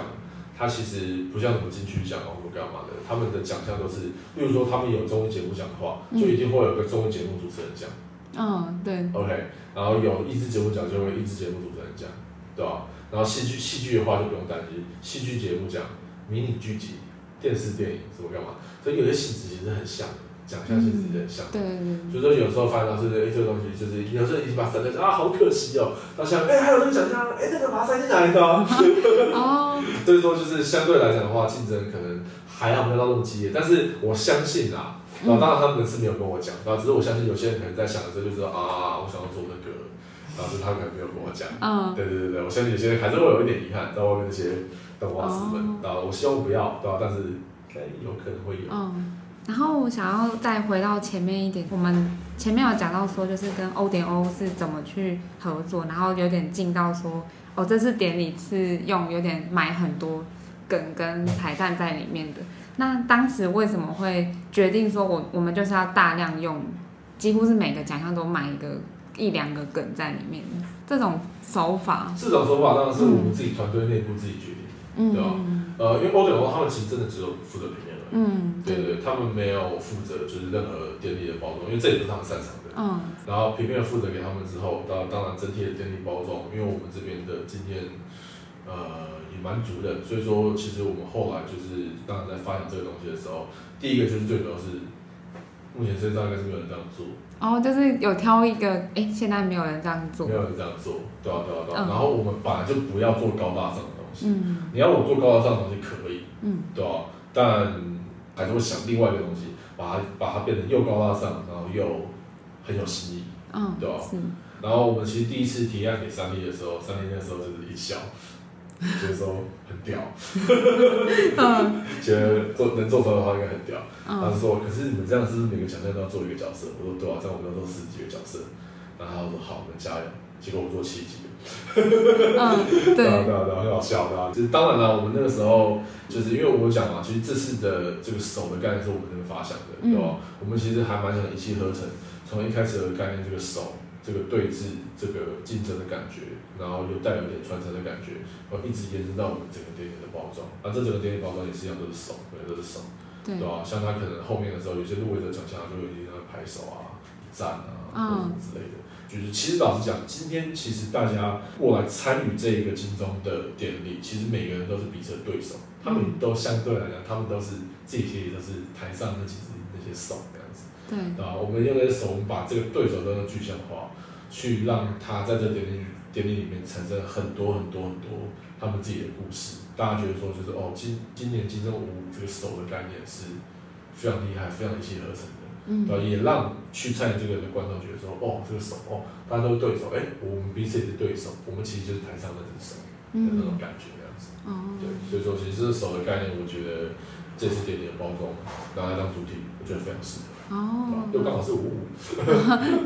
它其实不像什么金曲奖啊或干嘛的，他们的奖项都是，例如说他们有综艺节目奖的话，就一定会有个综艺节目主持人奖。嗯，对。OK，然后有益智节目奖就会益智节目主持人奖，对吧？然后戏剧戏剧的话就不用担心，戏剧节目奖、迷你剧集、电视电影什么干嘛，所以有些性质其实很像的。奖项其实很像，对对对，所以说有时候发现到是，哎，这个东西就是有时候已经把它省在啊，好可惜哦。到现在，哎，还有这个奖项，哎，那个把它塞进来的。哦。所以说就是相对来讲的话，竞争可能还好没有到那么激烈，但是我相信啊，然后当然他们是没有跟我讲，然后只是我相信有些人可能在想的时候就知道啊，我想要做那个，然后是他们可能没有跟我讲。嗯。对对对对，我相信有些人还是会有一点遗憾，在外面那些动画师们，然后我希望不要，对吧？但是哎，有可能会有。嗯。然后我想要再回到前面一点，我们前面有讲到说，就是跟 O 点 O 是怎么去合作，然后有点进到说，哦，这次典礼是用有点买很多梗跟彩蛋在里面的。那当时为什么会决定说我我们就是要大量用，几乎是每个奖项都买一个一两个梗在里面，这种手法？这种手法当然是我们自己团队内部自己决定，嗯、对吧？呃，因为欧点 O 他们其实真的只有负责平面。嗯，对，对对，他们没有负责就是任何电力的包装，因为这也不是他们擅长的。嗯。然后平面负责给他们之后，当当然整体的电力包装，因为我们这边的经验，呃，也蛮足的，所以说其实我们后来就是当然在发展这个东西的时候，第一个就是最主要是，目前世界上应该是没有人这样做。哦，就是有挑一个，哎，现在没有人这样做。没有人这样做，对啊对啊对啊。嗯、然后我们本来就不要做高大上的东西。嗯。你要我做高大上的东西可以。嗯。对啊，但。还是会想另外一个东西，把它把它变得又高大上，然后又很有新意，嗯，对吧？是。然后我们其实第一次提案给三立的时候，三立那时候就是一笑，就是说很屌，嗯，<laughs> 觉得做能做出来的话应该很屌。他就说，可是你们这样是不是每个奖项都要做一个角色？我说对啊，这样我们要做十几个角色。然后他说好，我们加油。结果我做七集，嗯，对，<laughs> 对啊，对啊，很好笑，的啊。其实当然了，我们那个时候就是因为我讲嘛，其实这次的这个手的概念是我们那边发想的，对吧？我们其实还蛮想一气呵成，从一开始的概念，这个手，这个对峙，这个竞争的感觉，然后又带有点传承的感觉，然后一直延伸到我们整个电影的包装。啊，这整个电影包装也是一样，都是手，对，都是手，对吧？像他可能后面的时候，有些入围者奖项就会一定要拍手啊、赞啊，或者什么之类的。就是其实老实讲，今天其实大家过来参与这一个金钟的典礼，其实每个人都是彼此的对手，他们都相对来讲，他们都是这些都是台上那几只那些手这样子。对。啊，我们用那些手，我们把这个对手都能具象化，去让他在这典礼典礼里面产生很多很多很多他们自己的故事。大家觉得说，就是哦，今今年金钟五这个手的概念是非常厉害，非常一气呵成。嗯，也让去参与这个的观众觉得说，哦，这个手，哦，大家都是对手，哎，我们彼此也是对手，我们其实就是台上那只手的那种感觉，这样子。嗯，对，所以说其实这个手的概念，我觉得这次典礼的包装拿来当主题，我觉得非常适合。哦，又刚好是五五。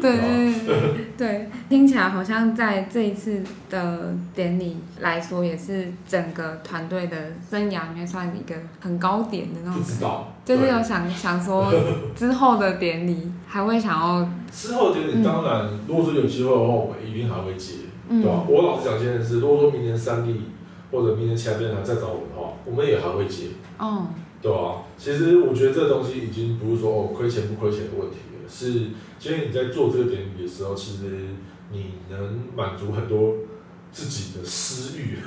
对对对对，听起来好像在这一次的典礼来说，也是整个团队的生涯里面算一个很高点的那种。不知道。就是有想想说之后的典礼还会想要。之后的典礼当然，如果说有机会的话，我们一定还会接，对吧？我老实讲，现在是如果说明年三立或者明年其他电台再找我们的话，我们也还会接。哦。对啊，其实我觉得这个东西已经不是说哦亏钱不亏钱的问题了，是其实你在做这个典礼的时候，其实你能满足很多自己的私欲，<laughs>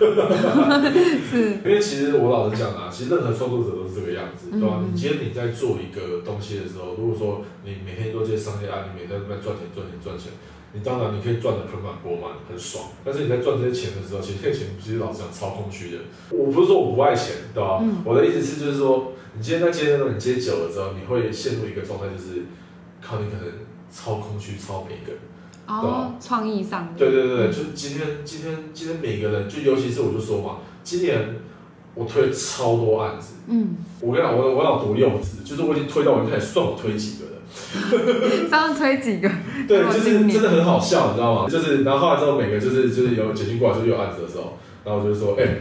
是，因为其实我老实讲啊，其实任何创作者都是这个样子，对吧？你今天你在做一个东西的时候，如果说你每天都接商业案，你每天都在赚钱赚钱赚钱，你当然你可以赚的盆满钵满，很爽。但是你在赚这些钱的时候，其实这些钱其实老实讲超空虚的。我不是说我不爱钱，对吧？嗯、我的意思是就是说，你今天在接的时候，你接久了之后，你会陷入一个状态，就是靠你可能超空虚、超每个人。哦，创意上的。对对对，就今天今天今天每个人，就尤其是我就说嘛，今年我推超多案子。嗯。我跟你讲，我我要多幼稚，就是我已经推到我开始算我推几个了。<laughs> 这样推几个？对，就是真的很好笑，你知道吗？就是然后后来之后每个就是就是有简讯过来说有案子的时候，然后我就说，哎、欸，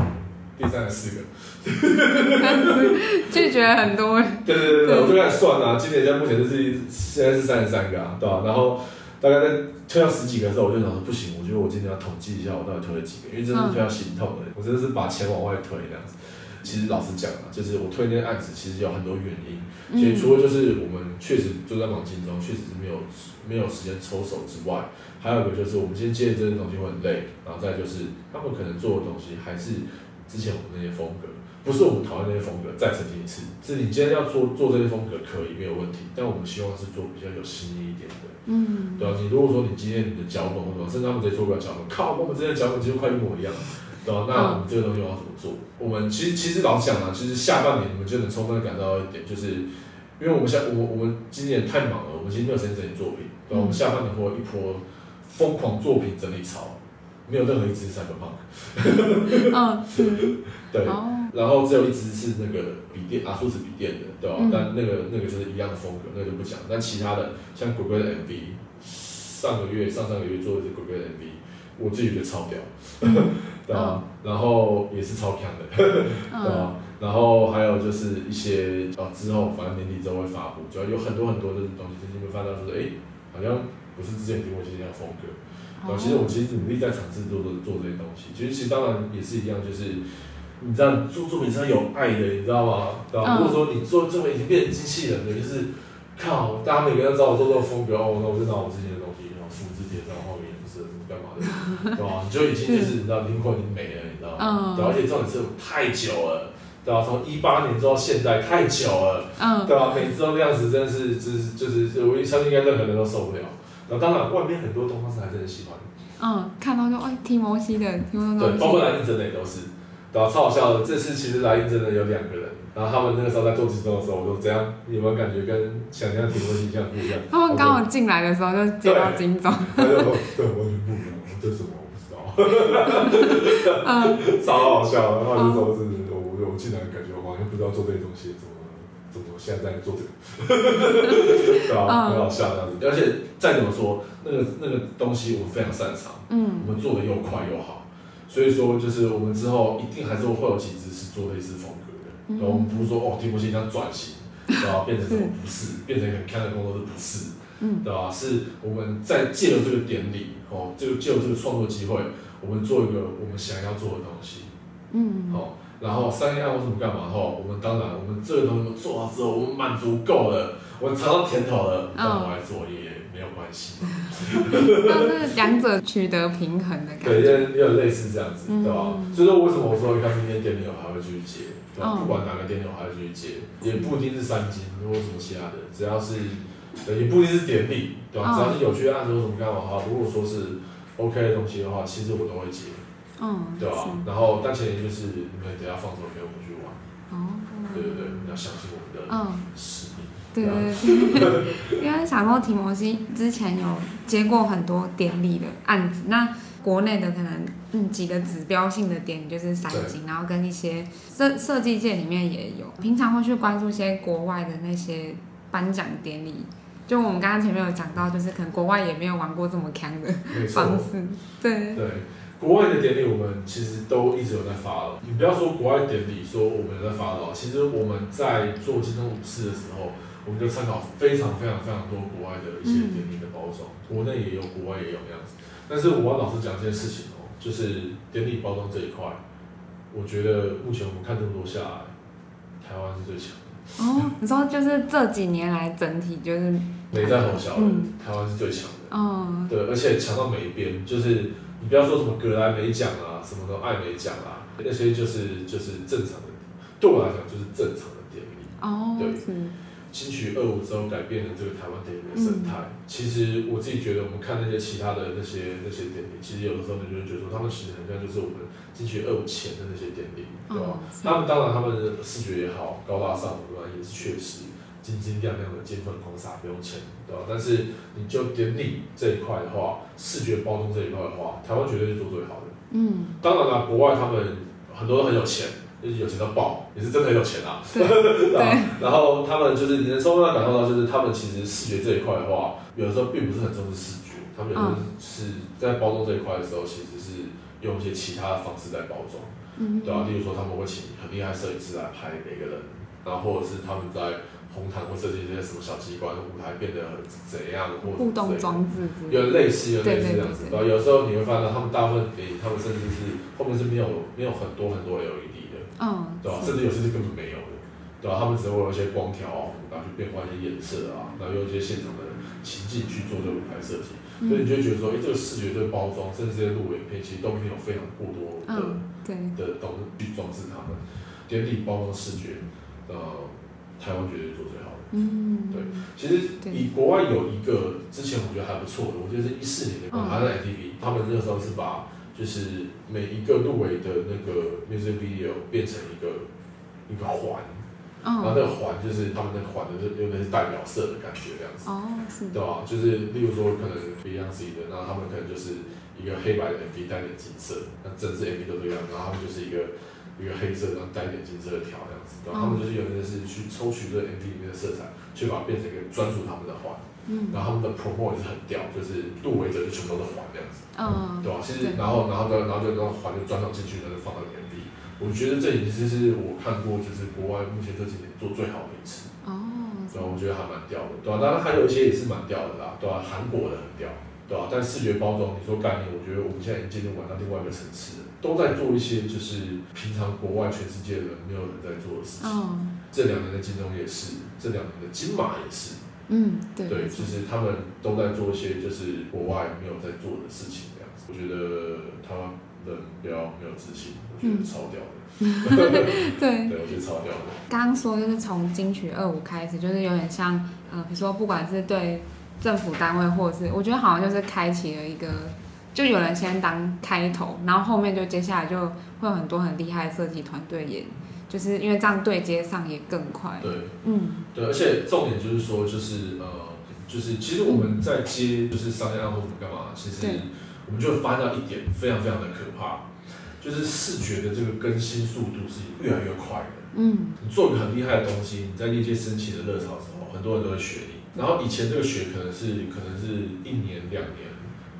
第三个四个。<laughs> 拒绝很多。对对对对，我就开始算啊，今年现在目前就是现在是三十三个啊，对吧？然后。大概在推到十几个的时候，我就想说不行，我觉得我今天要统计一下我到底推了几个，因为真的是推到心痛的，我真的是把钱往外推这样子。其实老实讲啊，就是我推那些案子，其实有很多原因。其实除了就是我们确实就在忙金中，确实是没有没有时间抽手之外，还有一个就是我们今天接的这些东西会很累，然后再就是他们可能做的东西还是之前我们那些风格。不是我们讨厌那些风格，再澄清一次，是你今天要做做这些风格可以没有问题，但我们希望是做比较有新意一点的，嗯，对吧？你如果说你今天你的脚本或者甚至他们直接做不了脚本，靠，我们之前脚本其实快一模一样，对吧？那我们这个东西要怎么做？嗯、我们其实其实老实讲啊，其实下半年你们就能充分的感到一点，就是因为我们下我我们今年太忙了，我们今天没有时间整理作品，对吧？我们下半年会有一波疯狂作品整理潮，没有任何一支是 Cyberpunk，嗯，<laughs> 是，对。哦然后只有一支是那个笔电啊，数字笔电的，对吧？嗯、但那个那个就是一样的风格，那个就不讲。但其他的像鬼鬼的 MV，上个月、上上个月做的是鬼鬼的 MV，我自己觉得超屌，<laughs> 对吧？然后也是超强的，<laughs> 对吧？然后还有就是一些哦，之后反正年底之后会发布，主要有很多很多的东西，最近会发到就是哎，好像不是之前听过这样的风格。然后其实我其实努力在尝试做做做这些东西，其实其实当然也是一样，就是。你知道做作品是要有爱的，你知道吗？对吧？如果说你做作品已经变成机器人了，就是靠，大家每个人找我做这种风格哦，那我就拿我之前的东西，然后复制贴上，干嘛的，对吧？你就已经就是你知道灵魂已经没了，你知道吗？对，而且这种是太久了，对吧？从一八年做到现在太久了，嗯，对吧？每次都这样子，真的是就是就是，我相信应该任何人都受不了。然后当然外面很多东方还是很喜欢，嗯，看到就哎，提摩西的，提摩西，对，包括男生真的也都是。对啊，超好笑的。这次其实来应征的有两个人，然后他们那个时候在做金钟的时候，我说怎样？你有没有感觉跟想象挺多形象不一样？他们刚好进来的时候就接到金钟。对，对，完全不一样。这什么？我不知道。<laughs> 嗯，<laughs> 超好笑。然后就说是我我进来感觉我好像不知道做这些东西，怎么怎么现在在做这个？<laughs> 对啊，很好笑这样子。而且再怎么说，那个那个东西我非常擅长。嗯，我们做的又快又好。所以说，就是我们之后一定还是会有几支是做类似风格的。然后我们不是说哦，提摩西这样转型，对吧？变成什么？不是，变成很看的工作是，不是，嗯，对吧？是我们在借由这个典礼，哦，这个借由这个创作机会，我们做一个我们想要做的东西，嗯，好，然后商业案或什么干嘛？后我们当然，我们这个东西做好之后，我们满足够了，我们尝到甜头了，那我来做也没有关系。那是两者取得平衡的感觉。对，也有类似这样子，对吧？所以说，为什么我说你看明天典礼我还会继续接，对吧？不管哪个典礼我还会继续接，也不一定是三金或什么其他的，只要是，也不一定是典礼，对吧？只要是有趣的案子或什么干嘛哈，如果说是 OK 的东西的话，其实我都会接，嗯，对吧？然后，但前提就是你们等下放手给我们去玩，哦，对对对，你要相信我们的实力。对对对，<laughs> 因为想说提摩西之前有接过很多典礼的案子，那国内的可能嗯几个指标性的典礼就是三金，然后跟一些设设计界里面也有，平常会去关注一些国外的那些颁奖典礼，就我们刚刚前面有讲到，就是可能国外也没有玩过这么强的方式，对。对国外的典礼，我们其实都一直有在发了。你不要说国外典礼，说我们有在发了，其实我们在做金钟五四的时候，我们就参考非常非常非常多国外的一些典礼的包装，嗯、国内也有，国外也有那样子。但是我要老实讲一件事情哦，就是典礼包装这一块，我觉得目前我们看这么多下来，台湾是最强的。哦，你说就是这几年来整体就是没在吼小的，嗯、台湾是最强的。哦，对，而且强到每一边就是。你不要说什么格莱美奖啊，什么的艾美奖啊，那些就是就是正常的，对我来讲就是正常的典礼。哦，对。是金曲二五之后改变了这个台湾典礼的生态。嗯、其实我自己觉得，我们看那些其他的那些那些典礼，其实有的时候你就会觉得说，他们其实很像就是我们金曲二五前的那些典礼，对吧？哦、他们当然他们的视觉也好，高大上，对吧？也是确实晶晶亮亮的金粉红纱不用钱，对吧？但是你就典礼这一块的话，视觉包装这一块的话，台湾绝对是做最好的。嗯，当然了，国外他们很多都很有钱。就是有钱到爆，也是真的很有钱啊。对。<laughs> 然后他们就是你能充分的感受到，就是他们其实视觉这一块的话，有的时候并不是很重视视觉，他们有的是在包装这一块的时候，其实是用一些其他的方式在包装。嗯。对啊，例如说他们会请很厉害摄影师来拍每个人，然后或者是他们在红毯会设计一些什么小机关，舞台变得很怎样，或者互动装置，有类似，有类似这样子。然后有时候你会发现，他们大部分给他们甚至是后面是没有没有很多很多 LED。嗯，对吧？甚至有些是根本没有的，对吧？他们只会有一些光条啊，然后去变换一些颜色啊，然后用一些现场的情境去做这个舞台设计，嗯、所以你就会觉得说，哎，这个视觉、这个包装，甚至这些入围片，其实都没有非常过多的、的东西去装饰他们。典礼包装视觉，呃，台湾绝对做最好的。嗯，对。其实以国外有一个之前我觉得还不错的，我觉得是一四年的，好像 MTV，他们那时候是把。就是每一个入围的那个 music video 变成一个一个环，然后那个环就是他们那个环的，就有点是代表色的感觉这样子，对吧？就是例如说可能 Beyonce 的，然后他们可能就是一个黑白的 MV 带点金色，那整支 MV 都这样，然后他们就是一个一个黑色，然后带点金色的条这样子，然后他们就是有点是去抽取这个 MV 里面的色彩，去把它变成一个专属他们的环。嗯，然后他们的 promo 也是很屌，就是入围者就全部都是环这样子，嗯，对吧？其实然后然后然后就然后环就转到进去，然后就放到 MV。我觉得这已经是我看过就是国外目前这几年做最好的一次。哦，对吧？我觉得还蛮屌的，对吧？当然还有一些也是蛮屌的啦，对吧？韩国的很屌，对吧？但视觉包装，你说概念，我觉得我们现在已经进入玩到另外一个层次了，都在做一些就是平常国外全世界的人没有人在做的事情。嗯，这两年的金钟也是，这两年的金马也是。嗯，对，对，其实他们都在做一些就是国外没有在做的事情，这样子。我觉得他们不要没有自信，我觉得超屌的。嗯、<laughs> 对，<laughs> 对，我觉得超屌的。刚刚说就是从金曲二五开始，就是有点像，呃，比如说不管是对政府单位，或者是我觉得好像就是开启了一个，就有人先当开头，然后后面就接下来就会有很多很厉害的设计团队也。就是因为这样对接上也更快。对，嗯，对，而且重点就是说，就是呃，就是其实我们在接就是商业案或者干嘛，其实我们就会发现到一点非常非常的可怕，就是视觉的这个更新速度是越来越快的。嗯，你做一个很厉害的东西，你在业界升起的热潮的时候，很多人都会学你。然后以前这个学可能是可能是一年两年，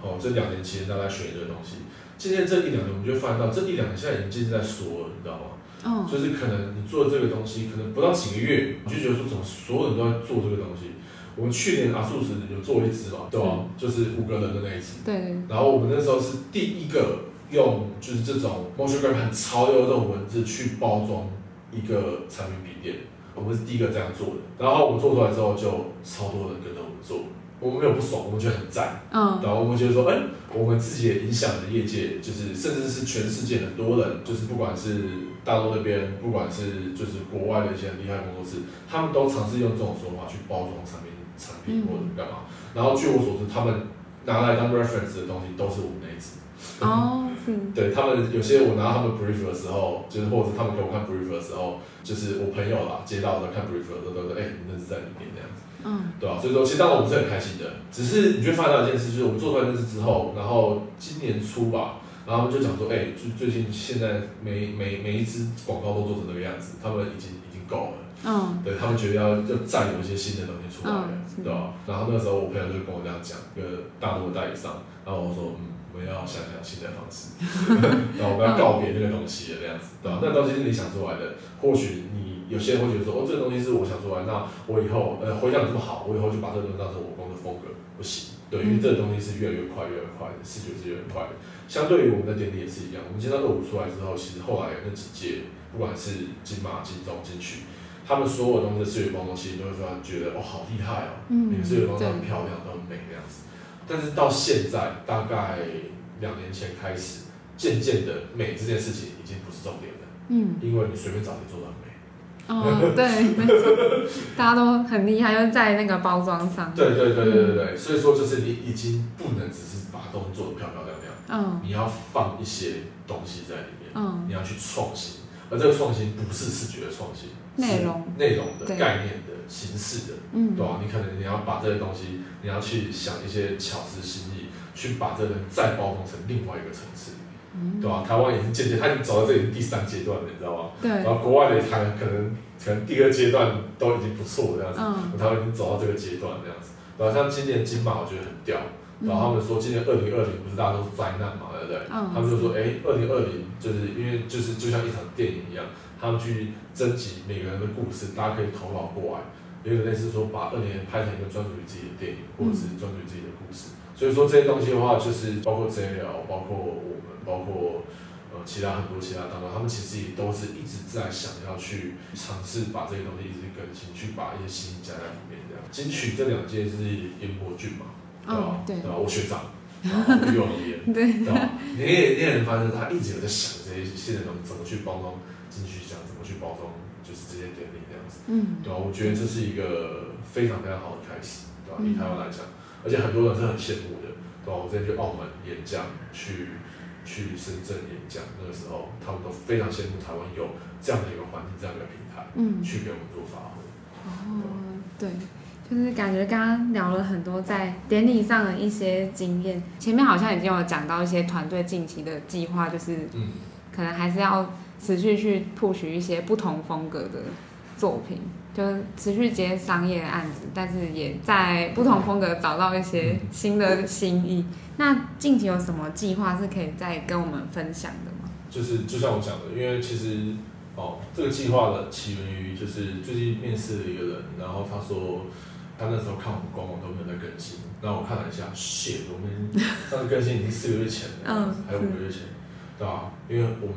哦，这两年期间大家学这个东西。今天这一两年，我们就发现到这一两年现在已经渐渐在缩了，你知道吗？哦，就是可能你做这个东西，可能不到几个月，你就觉得说怎么所有人都在做这个东西。我们去年 ASUS 有做一支嘛，对吧？就是五个人的那一支。对。然后我们那时候是第一个用就是这种 motion graphic 很潮流的这种文字去包装一个产品笔电，我们是第一个这样做的。然后我们做出来之后，就超多人跟着我们做。我们没有不爽，我们觉得很赞。嗯，然后我们觉得说，哎、欸，我们自己也影响了业界，就是甚至是全世界很多人，就是不管是大陆那边，不管是就是国外的一些很厉害工作室，他们都尝试用这种手法去包装产品、产品或者干嘛。然后据我所知，他们拿来当 reference 的东西都是我们那一支。哦，对他们有些我拿他们 brief 的时候，就是或者是他们给我看 brief 的时候，就是我朋友啦接到的看 brief 的时候都说，哎、欸，你那是在里面这样子。嗯，对吧？所以说，其实当然我们是很开心的，只是你就发现到一件事，就是我们做出来这事之后，然后今年初吧，然后他们就讲说，哎、欸，就最近现在每每每一支广告都做成这个样子，他们已经已经够了。嗯，对他们觉得要要再有一些新的东西出来，嗯、对吧？然后那个时候我朋友就跟我这样讲，一个大陆的代理商，然后我说，嗯，我们要想想新的方式，<laughs> 然后我们要告别那个东西了，这样子，对吧？那个东西是你想出来的，或许你。有些人会觉得说，哦，这个东西是我想出来，那我以后呃回想这么好，我以后就把这个东西当成我工作风格，不行，对，因为这个东西是越来越快，越来越快的，视觉是越来越快的。相对于我们的典礼也是一样，我们接到二五出来之后，其实后来那几届，不管是金马、金钟、金曲，他们所有东西的视觉包装，其实都会让人觉得哦，好厉害哦，每个视觉包装很漂亮，都很美这样子。但是到现在大概两年前开始，渐渐的美这件事情已经不是重点了。嗯，因为你随便找你做的很美。哦，对，没错，大家都很厉害，就是在那个包装上。对对对对对对，嗯、所以说就是你已经不能只是把东西做得漂漂亮亮，嗯，你要放一些东西在里面，嗯，你要去创新，而这个创新不是视觉的创新，内容内容的概念的形式的，嗯，对吧？你可能你要把这个东西，你要去想一些巧思心意，去把这个再包装成另外一个层次。嗯、对吧、啊？台湾也是渐渐，他已经走到这里第三阶段了，你知道吗？对。然后国外的台可能可能第二阶段都已经不错这样子，嗯、台湾已经走到这个阶段这样子。然后像今年金马，我觉得很屌。然后他们说今年二零二零不是大家都是灾难嘛，对不对？嗯、他们就说，哎，二零二零就是因为就是就像一场电影一样，他们去征集每个人的故事，大家可以投稿过来，有点类似说把二零年拍成一个专属于自己的电影，或者是专属于自己的故事。嗯、所以说这些东西的话，就是包括 JL，包括我们。包括呃其他很多其他当中，他们其实也都是一直在想要去尝试把这些东西一直更新，去把一些新加在里面这样。金曲这两届是严伯俊嘛，对吧？哦、对，对吧？我学长，然后又有演，对？你也你也能发现他一直有在想这些现在怎么怎么去包装金曲奖，怎么去包装就是这些典礼这样子，嗯，对吧？我觉得这是一个非常非常好的开始，对吧？以台湾来讲，而且很多人是很羡慕的，对吧？我之前去澳门演讲去。去深圳演讲，那个时候他们都非常羡慕台湾有这样的一个环境，这样的一个平台，嗯，去给我们做发挥。哦，对，就是感觉刚刚聊了很多在典礼上的一些经验，前面好像已经有讲到一些团队近期的计划，就是，嗯，可能还是要持续去 push 一些不同风格的作品。就持续接商业案子，但是也在不同风格找到一些新的新意。那近期有什么计划是可以再跟我们分享的吗？就是就像我讲的，因为其实哦，这个计划的起源于就是最近面试了一个人，然后他说他那时候看我们官网都没有在更新，然后我看了一下，<laughs> shit，我们上次更新已经四个月前了，嗯，<laughs> 还有五个月前，对吧？因为我们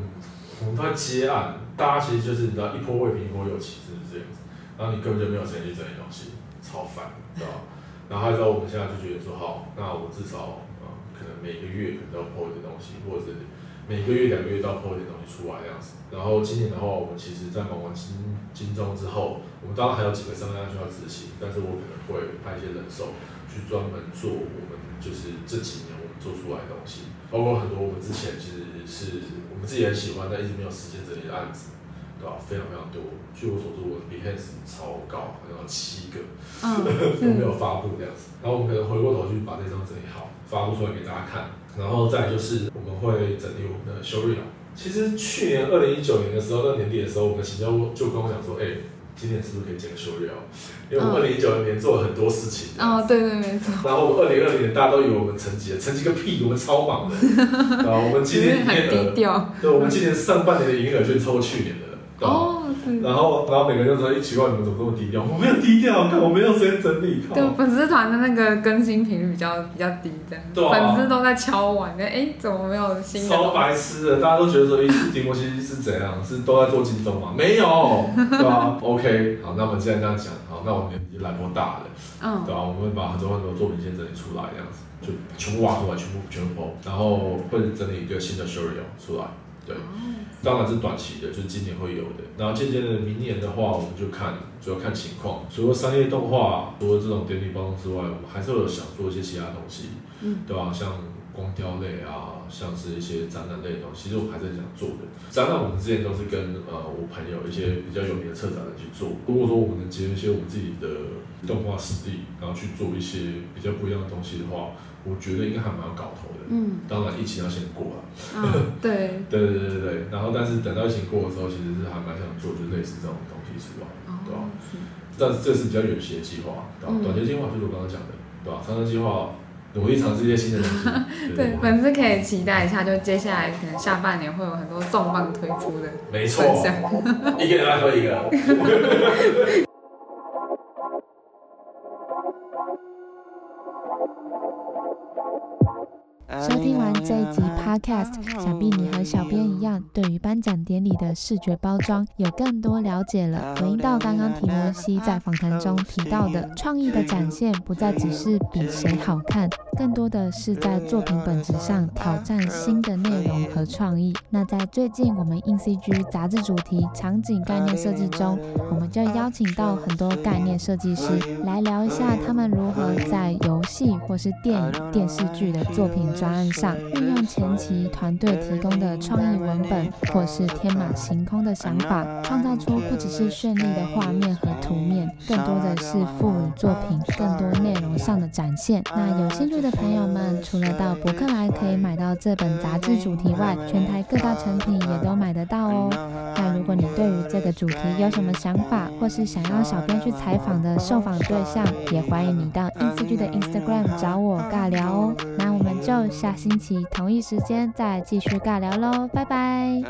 我们都在接案，大家其实就是你知道一波未平一波又起，是？然后你根本就没有时间去整理东西，超烦，对吧？然后之后我们现在就觉得说，好，那我至少呃，可能每个月可能都要破一点东西，或者每个月两个月都要破一点东西出来这样子。然后今年的话，我们其实在忙完金金钟之后，我们当然还有几个商案需要执行，但是我可能会派一些人手去专门做我们就是这几年我们做出来的东西，包括很多我们之前其实是我们自己很喜欢但一直没有时间整理的案子。对吧？非常非常多。据我所知，我的 Behance 超高，好像有七个，嗯、<laughs> 都没有发布这样子。然后我们可能回过头去把那张整理好，发布出来给大家看。然后再就是我们会整理我们的 showreel。其实去年二零一九年的时候，到年底的时候，我们行销就跟我讲说，哎、欸。今年是不是可以剪个 showreel？因为我们二零一九年做了很多事情。哦，对对没错。然后我们二零二零年大家都以为我们成绩了，成绩个屁！我们超忙的。<laughs> 然后我们今年营业额，对，我们今年上半年的营业额就超过去年的。哦，然后，然后每个人就说：“一奇怪，你们怎么这么低调？”我没有低调，看我没有时间整理。对，粉丝团的那个更新频率比较比较低，这样。对啊。粉丝都在敲碗，哎，怎么没有新的？超白痴的，大家都觉得说，哎，提摩西是怎样？是都在做金钟吗？没有，对吧？OK，好，那我们现在这样讲，好，那我们已经来过大了，嗯，对吧？我们会把很多很多作品先整理出来，这样子，就全部挖出来，全部全部，然后会整理一个新的 showreel 出来。对，当然是短期的，就是今年会有的。然后渐渐的，明年的话，我们就看，主要看情况。除了商业动画，除了这种典礼包装之外，我们还是会有想做一些其他东西，嗯，对吧？像光雕类啊，像是一些展览类的东西，其实我还是想做的。展览我们之前都是跟呃我朋友一些比较有名的策展人去做。如果说我们能结合一些我们自己的动画实力，然后去做一些比较不一样的东西的话。我觉得应该还蛮有搞头的，嗯，当然疫情要先过了，嗯，<laughs> 对，对对对对对，然后但是等到疫情过的时候，其实是还蛮想做，就类似这种东西出来，对吧？但是这是比较远期的计划，对吧？短期计划就是我刚刚讲的，对吧？长期计划努力尝试一些新的东西，<laughs> 对，粉丝可以期待一下，就接下来可能下半年会有很多重磅推出的，没错，<laughs> 一个人来说一个。<laughs> 收听完这一集 Podcast，想必你和小编一样，对于颁奖典礼的视觉包装有更多了解了。回应到刚刚提摩西在访谈中提到的，创意的展现不再只是比谁好看，更多的是在作品本质上挑战新的内容和创意。那在最近我们 INCG 杂志主题场景概念设计中，我们就邀请到很多概念设计师来聊一下他们如何在游戏或是电影、电视剧的作品专案上，运用前期团队提供的创意文本或是天马行空的想法，创造出不只是绚丽的画面和图面，更多的是赋予作品更多内容上的展现。那有兴趣的朋友们，除了到博客来可以买到这本杂志主题外，全台各大成品也都买得到哦。那如果你对于这个主题有什么想法，或是想要小编去采访的受访对象，也欢迎你到 INCG 的 Instagram 找我尬聊哦。那我们就下星期同一时间再继续尬聊喽，拜拜。